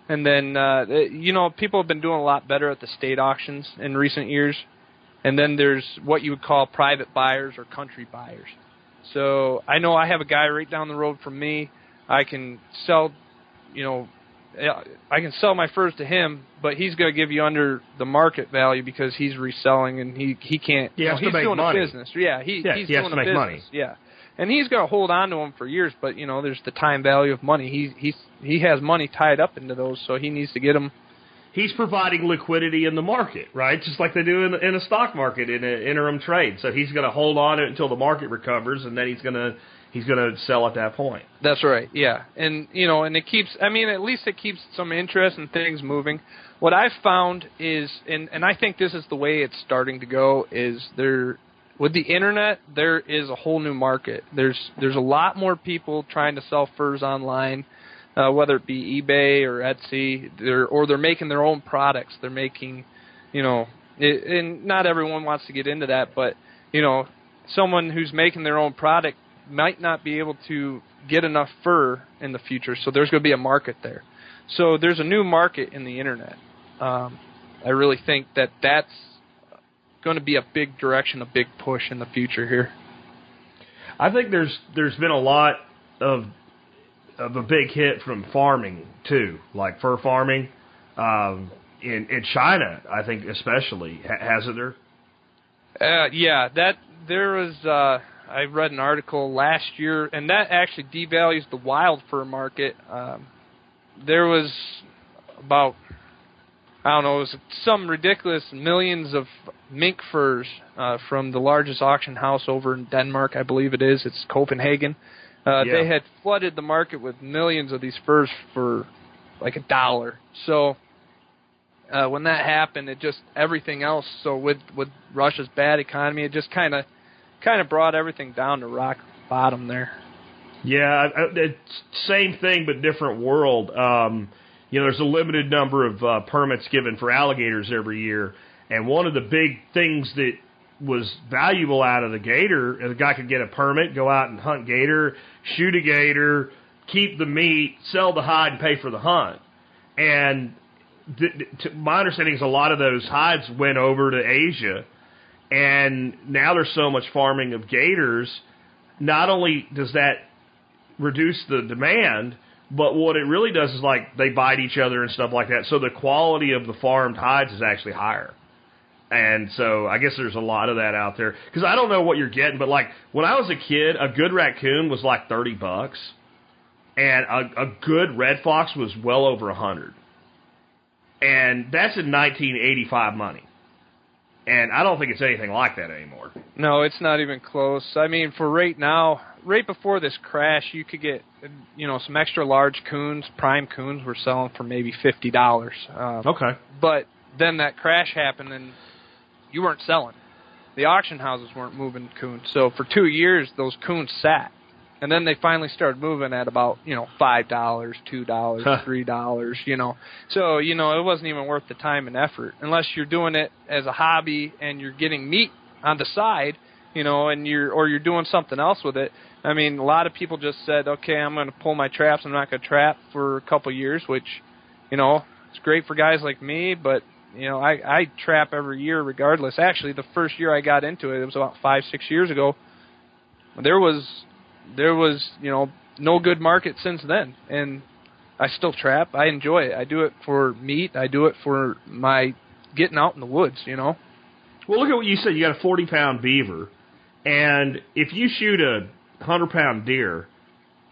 And then, uh, you know, people have been doing a lot better at the state auctions in recent years. And then there's what you would call private buyers or country buyers. So I know I have a guy right down the road from me. I can sell, you know, I can sell my furs to him, but he's going to give you under the market value because he's reselling and he he can't. He you know, he's doing money. a business. Yeah, he Yeah, he's he doing to a make business. money. Yeah, and he's going to hold on to them for years. But you know, there's the time value of money. He he's he has money tied up into those, so he needs to get them. He's providing liquidity in the market, right? Just like they do in, in a stock market in an interim trade. So he's going to hold on it until the market recovers, and then he's going to he's going to sell at that point. That's right. Yeah, and you know, and it keeps. I mean, at least it keeps some interest and things moving. What I've found is, and and I think this is the way it's starting to go. Is there with the internet, there is a whole new market. There's there's a lot more people trying to sell furs online, uh, whether it be eBay or Etsy, they're, or they're making their own products. They're making, you know, it, and not everyone wants to get into that, but you know, someone who's making their own product might not be able to get enough fur in the future, so there's going to be a market there. So there's a new market in the internet. Um, I really think that that's going to be a big direction, a big push in the future here. I think there's there's been a lot of of a big hit from farming too, like fur farming. Um, in in China, I think especially ha- hasn't there? Uh, yeah, that there was. Uh, I read an article last year, and that actually devalues the wild fur market. Um, there was about I don't know, it was some ridiculous millions of mink furs uh, from the largest auction house over in Denmark, I believe it is. It's Copenhagen. Uh, Yeah. They had flooded the market with millions of these furs for like a dollar. So uh, when that happened, it just everything else. So with with Russia's bad economy, it just kind of kind of brought everything down to rock bottom there. Yeah, I- I- it's same thing but different world. Um, you know, there's a limited number of uh, permits given for alligators every year, And one of the big things that was valuable out of the gator, the guy could get a permit, go out and hunt gator, shoot a gator, keep the meat, sell the hide, and pay for the hunt. And th- th- my understanding is a lot of those hides went over to Asia, and now there's so much farming of gators. Not only does that reduce the demand, but what it really does is like they bite each other and stuff like that. So the quality of the farmed hides is actually higher. And so I guess there's a lot of that out there because I don't know what you're getting, but like when I was a kid, a good raccoon was like thirty bucks, and a, a good red fox was well over a hundred, and that's in 1985 money. And I don't think it's anything like that anymore. No, it's not even close. I mean, for right now, right before this crash, you could get, you know, some extra large coons, prime coons, were selling for maybe fifty dollars. Uh, Okay. but then that crash happened, and you weren't selling. The auction houses weren't moving coons, so for two years those coons sat, and then they finally started moving at about you know five dollars, two dollars, Huh. three dollars, you know. So you know it wasn't even worth the time and effort unless you're doing it as a hobby and you're getting meat on the side, you know, and you're or you're doing something else with it. I mean, a lot of people just said, okay, I'm going to pull my traps. I'm not going to trap for a couple years, which, you know, it's great for guys like me, but you know, I I trap every year regardless. Actually, the first year I got into it, it was about five six years ago. There was there was you know no good market since then, and I still trap. I enjoy it. I do it for meat. I do it for my getting out in the woods. You know. Well, look at what you said. You got a 40 pound beaver, and if you shoot a 100 pound deer,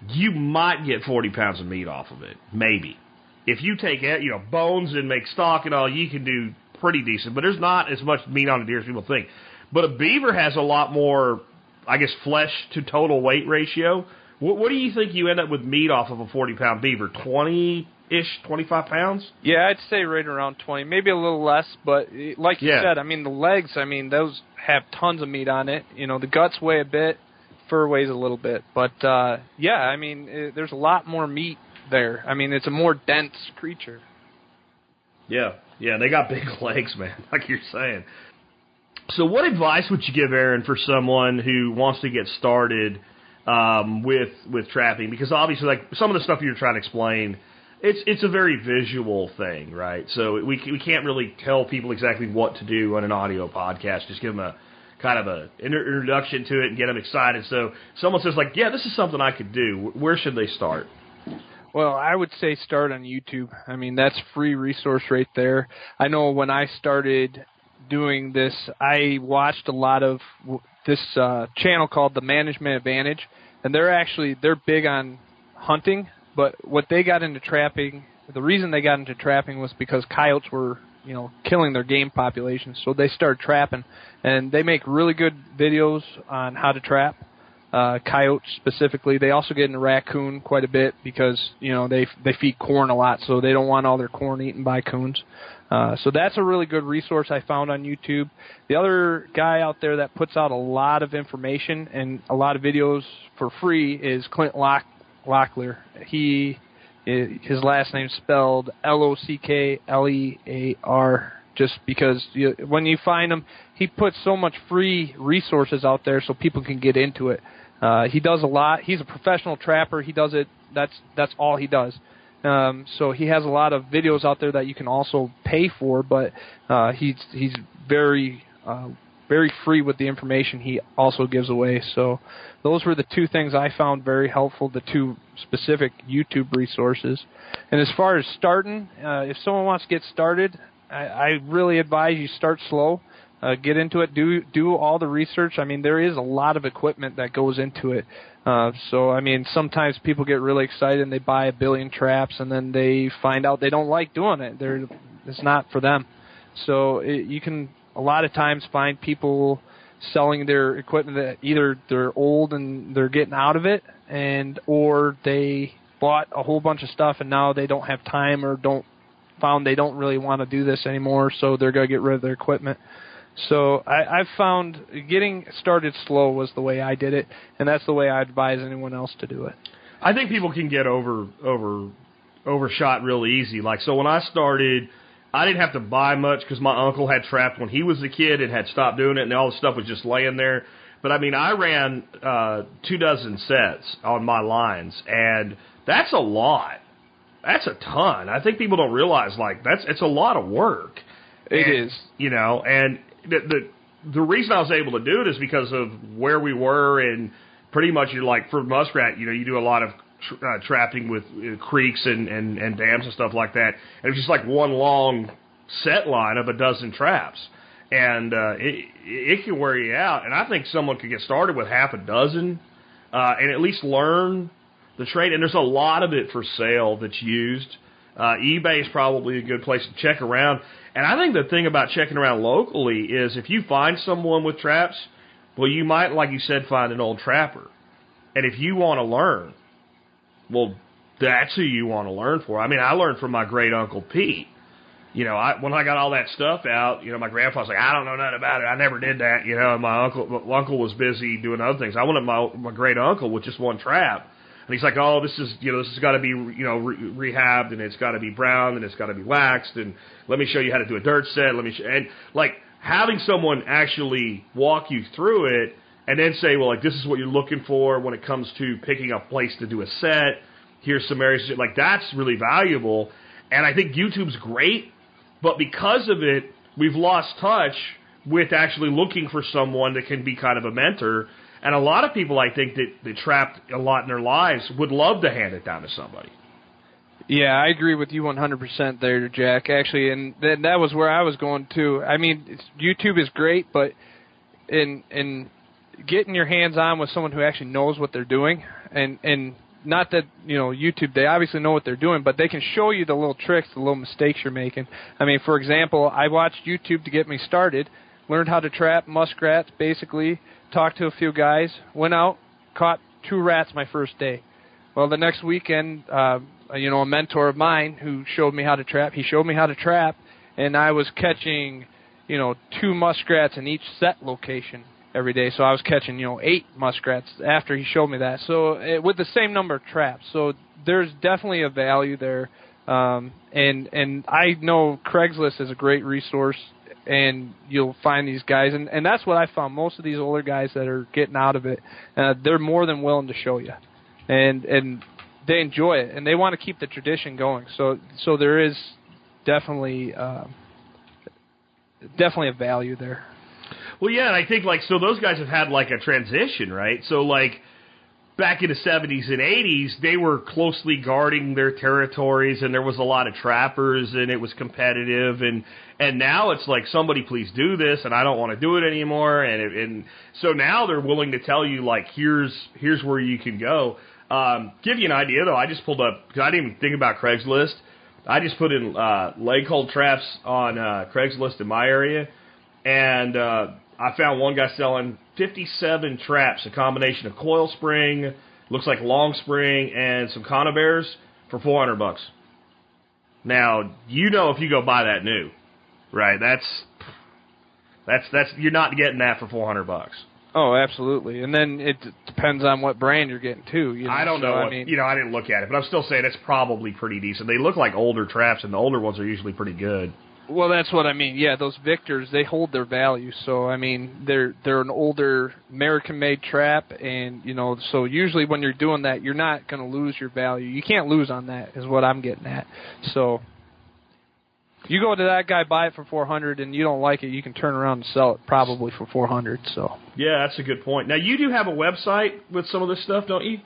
you might get 40 pounds of meat off of it. Maybe. If you take it, you know, bones and make stock and all, you can do pretty decent, but there's not as much meat on a deer as people think. But a beaver has a lot more, I guess, flesh to total weight ratio. What, what do you think you end up with meat off of a 40 pound beaver? 20 ish, 25 pounds? Yeah, I'd say right around 20, maybe a little less, but eh, like you Yeah. said, I mean, the legs, I mean, those have tons of meat on it. You know, the guts weigh a bit, fur weighs a little bit. But, uh, yeah, I mean, eh, there's a lot more meat there. I mean, it's a more dense creature. Yeah, yeah, they got big legs, man, like you're saying. So, what advice would you give Aaron for someone who wants to get started um, with with trapping? Because obviously, like some of the stuff you're trying to explain, it's it's a very visual thing, right? So we we can't really tell people exactly what to do on an audio podcast. Just give them a kind of a introduction to it and get them excited. So, someone says like, "Yeah, this is something I could do." Where should they start? Well, I would say start on YouTube. I mean, that's free resource right there. I know when I started doing this, I watched a lot of this uh, channel called The Management Advantage, and they're actually they're big on hunting. But what they got into trapping, the reason they got into trapping was because coyotes were you know killing their game populations, so they started trapping, and they make really good videos on how to trap uh, coyotes specifically. They also get into raccoon quite a bit because you know they they feed corn a lot, so they don't want all their corn eaten by coons. Uh, so that's a really good resource I found on YouTube. The other guy out there that puts out a lot of information and a lot of videos for free is Clint Lock, Locklear. He his last name's spelled L O C K L E A R. Just because you, when you find him, he puts so much free resources out there so people can get into it. Uh, he does a lot. He's a professional trapper. He does it. That's that's all he does. Um, so he has a lot of videos out there that you can also pay for, but uh, he's he's very uh, very free with the information he also gives away. So those were the two things I found very helpful. The two specific YouTube resources. And as far as starting, uh, if someone wants to get started, I, I really advise you start slow. Uh, get into it. Do do all the research. I mean, there is a lot of equipment that goes into it. Uh, so I mean, sometimes people get really excited and they buy a billion traps, and then they find out they don't like doing it. They're it's not for them. So it, you can a lot of times find people selling their equipment that either they're old and they're getting out of it, and or they bought a whole bunch of stuff and now they don't have time or don't found they don't really want to do this anymore, so they're gonna get rid of their equipment. So I, I've found getting started slow was the way I did it, and that's the way I advise anyone else to do it. I think people can get over over overshot real easy. Like so, when I started, I didn't have to buy much because my uncle had trapped when he was a kid and had stopped doing it, and all the stuff was just laying there. But I mean, I ran uh, two dozen sets on my lines, and that's a lot. That's a ton. I think people don't realize like that's it's a lot of work. It and, is. You know, and the, the the reason I was able to do it is because of where we were and pretty much you're like for muskrat, you know, you do a lot of tr- uh, trapping with uh, creeks and, and and dams and stuff like that. And it was just like one long set line of a dozen traps, and uh, it it can wear you out. And I think someone could get started with half a dozen, uh, and at least learn the trade. And there's a lot of it for sale that's used. Uh, eBay is probably a good place to check around. And I think the thing about checking around locally is if you find someone with traps, well, you might, like you said, find an old trapper. And if you want to learn, well, that's who you want to learn for. I mean, I learned from my great uncle Pete. You know, I, when I got all that stuff out, you know, my grandpa like, I don't know nothing about it. I never did that. You know, and my uncle, my uncle was busy doing other things. I wanted my, my great uncle with just one trap. And he's like, oh, this is, you know, this has got to be, you know, re- rehabbed and it's got to be browned and it's got to be waxed and let me show you how to do a dirt set. Let me and like having someone actually walk you through it and then say, well, like this is what you're looking for when it comes to picking a place to do a set. Here's some areas like that's really valuable. And I think YouTube's great, but because of it, we've lost touch with actually looking for someone that can be kind of a mentor and a lot of people, I think, that, that trapped a lot in their lives would love to hand it down to somebody. Yeah, I agree with you 100% there, Jack. Actually, and th- that was where I was going too. I mean, YouTube is great, but in in getting your hands on with someone who actually knows what they're doing, and and not that you know YouTube, they obviously know what they're doing, but they can show you the little tricks, the little mistakes you're making. I mean, for example, I watched YouTube to get me started, learned how to trap muskrats, basically talked to a few guys, went out, caught two rats my first day. Well, the next weekend, uh, you know, a mentor of mine who showed me how to trap, he showed me how to trap, and I was catching, you know, two muskrats in each set location every day. So I was catching, you know, eight muskrats after he showed me that. So it, with the same number of traps. So there's definitely a value there. Um, and and I know Craigslist is a great resource and you'll find these guys. And and that's what I found. Most of these older guys that are getting out of it uh, they're more than willing to show you. And and they enjoy it and they want to keep the tradition going. So so there is definitely uh, definitely a value there. Well yeah and I think like so those guys have had like a transition right? So like back in the 70s and 80s, they were closely guarding their territories and there was a lot of trappers and it was competitive and and now it's like somebody please do this and I don't want to do it anymore and it, and so now they're willing to tell you like here's here's where you can go. Um, give you an idea though, I just pulled up because I didn't even think about Craigslist. I just put in uh, leg hold traps on uh, Craigslist in my area, and uh, I found one guy selling 57 traps, a combination of coil spring, looks like long spring, and some conibears for 400 bucks. Now you know if you go buy that new, right? That's that's that's you're not getting that for 400 bucks. Oh, absolutely. And then it depends on what brand you're getting too. You know? I don't so, know. I what, mean, you know, I didn't look at it, but I'm still saying it's probably pretty decent. They look like older traps, and the older ones are usually pretty good. Well, that's what I mean. Yeah, those Victors they hold their value. So I mean, they're they're an older American-made trap, and you know, so usually when you're doing that, you're not going to lose your value. You can't lose on that, is what I'm getting at. So you go to that guy, buy it for 400, and you don't like it, you can turn around and sell it probably for 400. So Yeah, that's a good point. Now you do have a website with some of this stuff, don't you?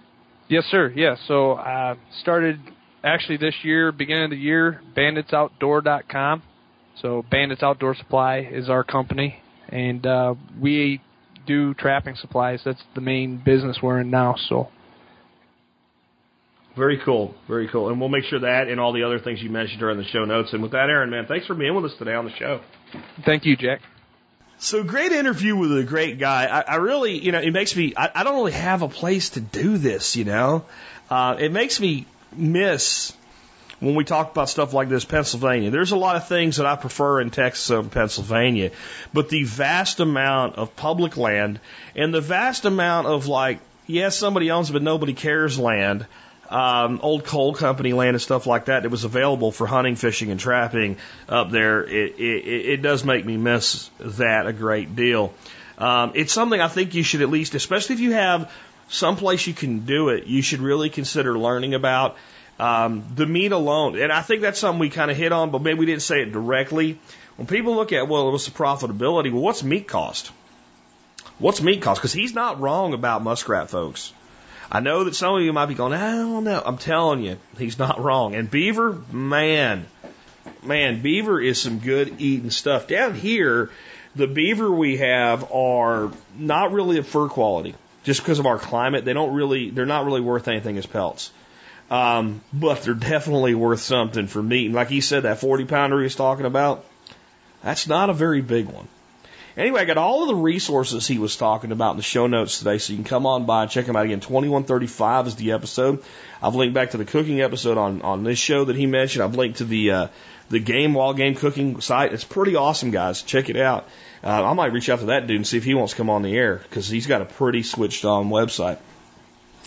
yes, sir. Yeah. So I started actually this year, beginning of the year, banditsoutdoor.com. So Bandits Outdoor Supply is our company, and uh, we do trapping supplies. That's the main business we're in now. So Very cool, very cool. And we'll make sure that and all the other things you mentioned are in the show notes. And with that, Aaron, man, thanks for being with us today on the show. thank you, Jack. So great interview with a great guy. I, I really, you know, it makes me. I, I don't really have a place to do this. You know, uh, it makes me miss when we talk about stuff like this, Pennsylvania. There's a lot of things that I prefer in Texas over Pennsylvania, but the vast amount of public land and the vast amount of like, yes, somebody owns it, but nobody cares land. um, old coal company land and stuff like that that was available for hunting, fishing, and trapping up there, it, it, it does make me miss that a great deal. Um, it's something I think you should at least, especially if you have someplace you can do it, you should really consider learning about. Um, the meat alone, and I think that's something we kind of hit on, but maybe we didn't say it directly. When people look at, well, what's the profitability? Well, what's meat cost? What's meat cost? Because he's not wrong about muskrat, folks. I know that some of you might be going, I don't know. I'm telling you, he's not wrong. And beaver, man, man, beaver is some good eating stuff. Down here, the beaver we have are not really of fur quality, just because of our climate. They don't really, they're not really worth anything as pelts. Um, but they're definitely worth something for meat. And like he said, that 40 pounder he was talking about, that's not a very big one. Anyway, I got all of the resources he was talking about in the show notes today, so you can come on by and check them out again. 2135 is the episode. I've linked back to the cooking episode on, on this show that he mentioned. I've linked to the, uh, the game wild game cooking site. It's pretty awesome, guys. Check it out. Uh, I might reach out to that dude and see if he wants to come on the air because he's got a pretty switched on website.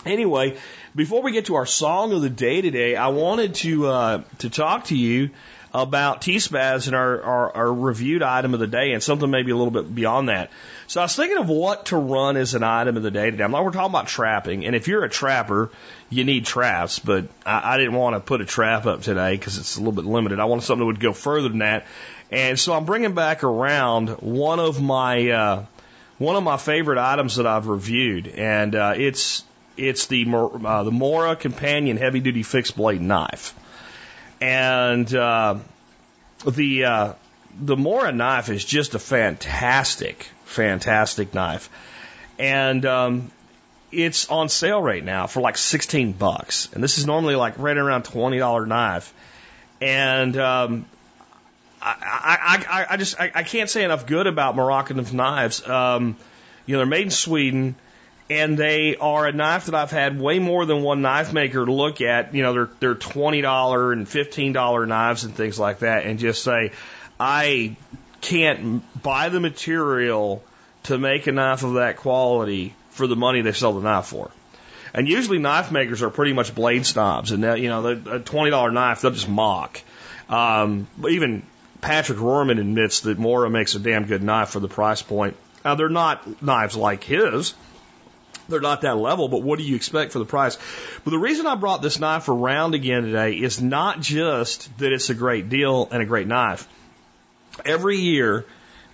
Anyway, before we get to our song of the day today, I wanted to uh, to talk to you about T-Spaz and our, our, our reviewed item of the day and something maybe a little bit beyond that. So I was thinking of what to run as an item of the day today. I'm like, we're talking about trapping, and if you're a trapper, you need traps, but I, I didn't want to put a trap up today because it's a little bit limited. I wanted something that would go further than that, and so I'm bringing back around one of my uh, one of my favorite items that I've reviewed, and uh, it's it's the uh, the Mora Companion Heavy Duty Fixed Blade Knife. And uh, the uh, the Mora knife is just a fantastic, fantastic knife, and um, it's on sale right now for like sixteen bucks, and this is normally like right around twenty dollar knife, and um, I, I, I, just I, I can't say enough good about Moroccan knives. Um, you know, they're made in Sweden and they are a knife that I've had way more than one knife maker look at. You know, they're they're twenty dollar and fifteen dollar knives and things like that, and just say, I can't buy the material to make a knife of that quality for the money they sell the knife for. And usually knife makers are pretty much blade snobs, and that, you know, a twenty dollar knife they'll just mock. Um, even Patrick Rorman admits that Mora makes a damn good knife for the price point. Now they're not knives like his they're not that level, but what do you expect for the price? But the reason I brought this knife around again today is not just that it's a great deal and a great knife. Every year,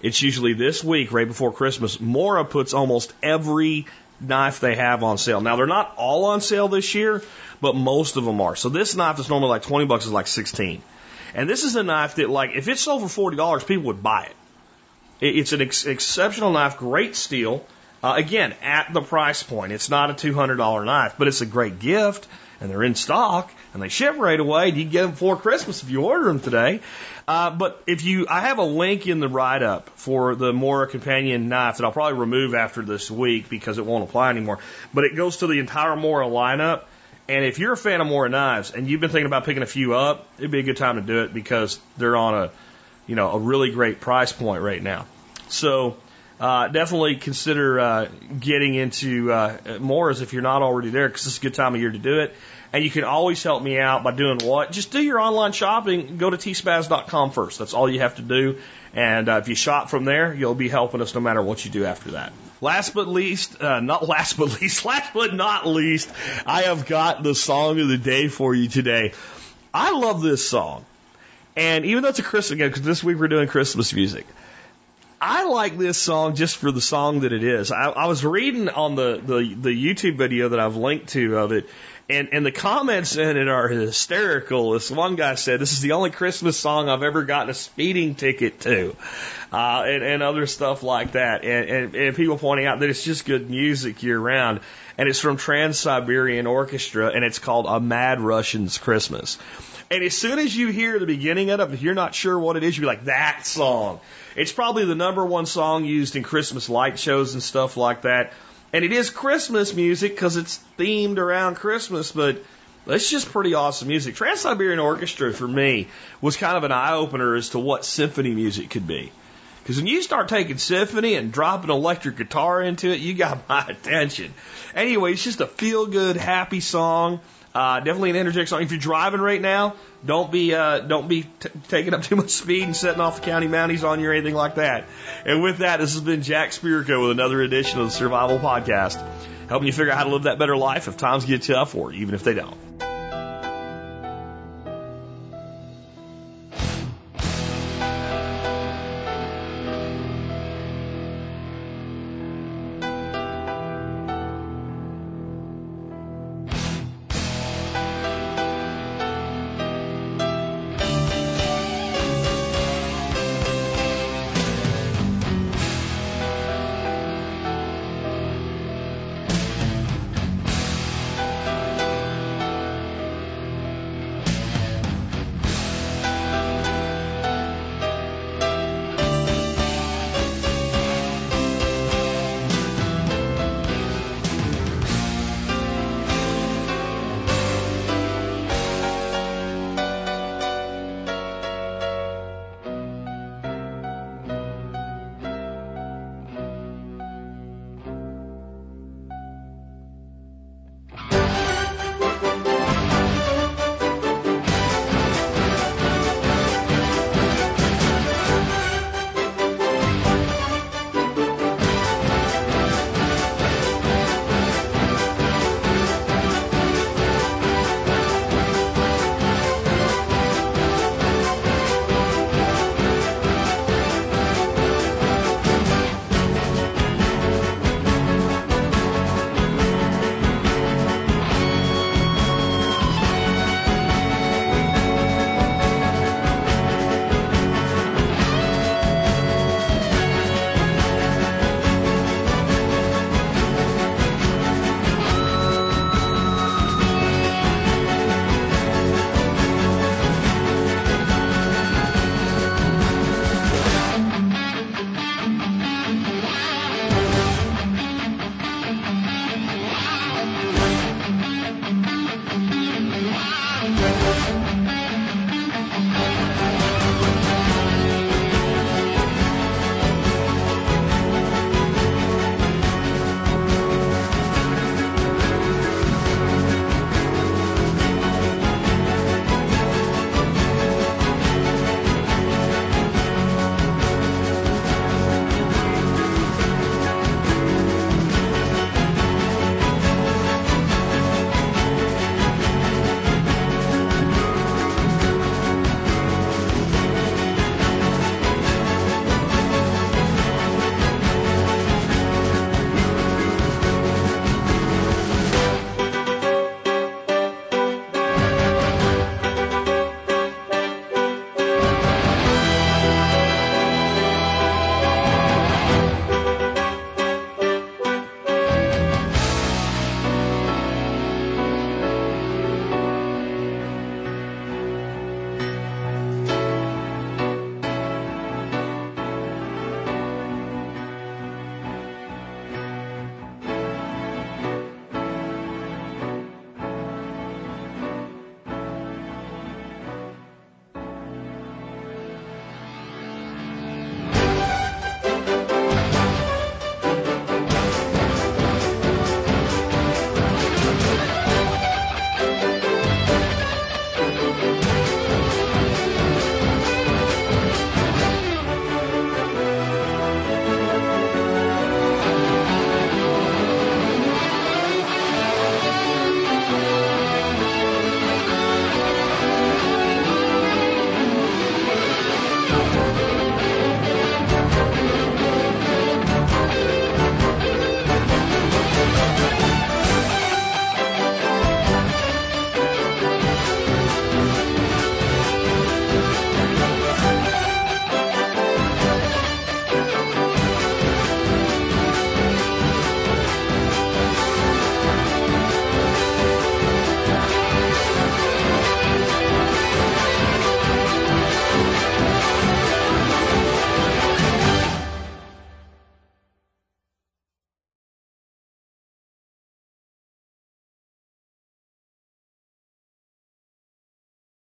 it's usually this week, right before Christmas, Mora puts almost every knife they have on sale. Now, they're not all on sale this year, but most of them are. So this knife that's normally like 20 bucks is like 16. And this is a knife that, like, if it sold for $40, people would buy it. It's an ex- exceptional knife, great steel. Uh, again, at the price point. It's not a $200 knife, but it's a great gift, and they're in stock, and they ship right away. You can get them for Christmas if you order them today. Uh, but if you, I have a link in the write up for the Mora Companion knife that I'll probably remove after this week because it won't apply anymore. But it goes to the entire Mora lineup. And if you're a fan of Mora knives and you've been thinking about picking a few up, it'd be a good time to do it because they're on a, you know, a really great price point right now. So, uh, definitely consider uh, getting into uh, Mora's if you're not already there because it's a good time of year to do it. And you can always help me out by doing what? Just do your online shopping. Go to tspaz.com first. That's all you have to do. And uh, if you shop from there, you'll be helping us no matter what you do after that. Last but least, uh, not last but least, last but not least, I have got the song of the day for you today. I love this song. And even though it's a Christmas, because this week we're doing Christmas music. I like this song just for the song that it is. I, I was reading on the, the, the YouTube video that I've linked to of it, and, and the comments in it are hysterical. This one guy said, This is the only Christmas song I've ever gotten a speeding ticket to, uh, and, and other stuff like that. And, and, and people pointing out that it's just good music year round. And it's from Trans Siberian Orchestra, and it's called A Mad Russian's Christmas. And as soon as you hear the beginning of it, if you're not sure what it is, you'll be like, That song. It's probably the number one song used in Christmas light shows and stuff like that. And it is Christmas music because it's themed around Christmas, but it's just pretty awesome music. Trans Siberian Orchestra for me was kind of an eye opener as to what symphony music could be. Because when you start taking symphony and dropping electric guitar into it, you got my attention. Anyway, it's just a feel good, happy song. Uh, definitely an energetic song. If you're driving right now, don't be uh, don't be taking up too much speed and setting off the county mounties on you or anything like that. And with that, this has been Jack Spirko with another edition of the Survival Podcast, helping you figure out how to live that better life if times get tough or even if they don't.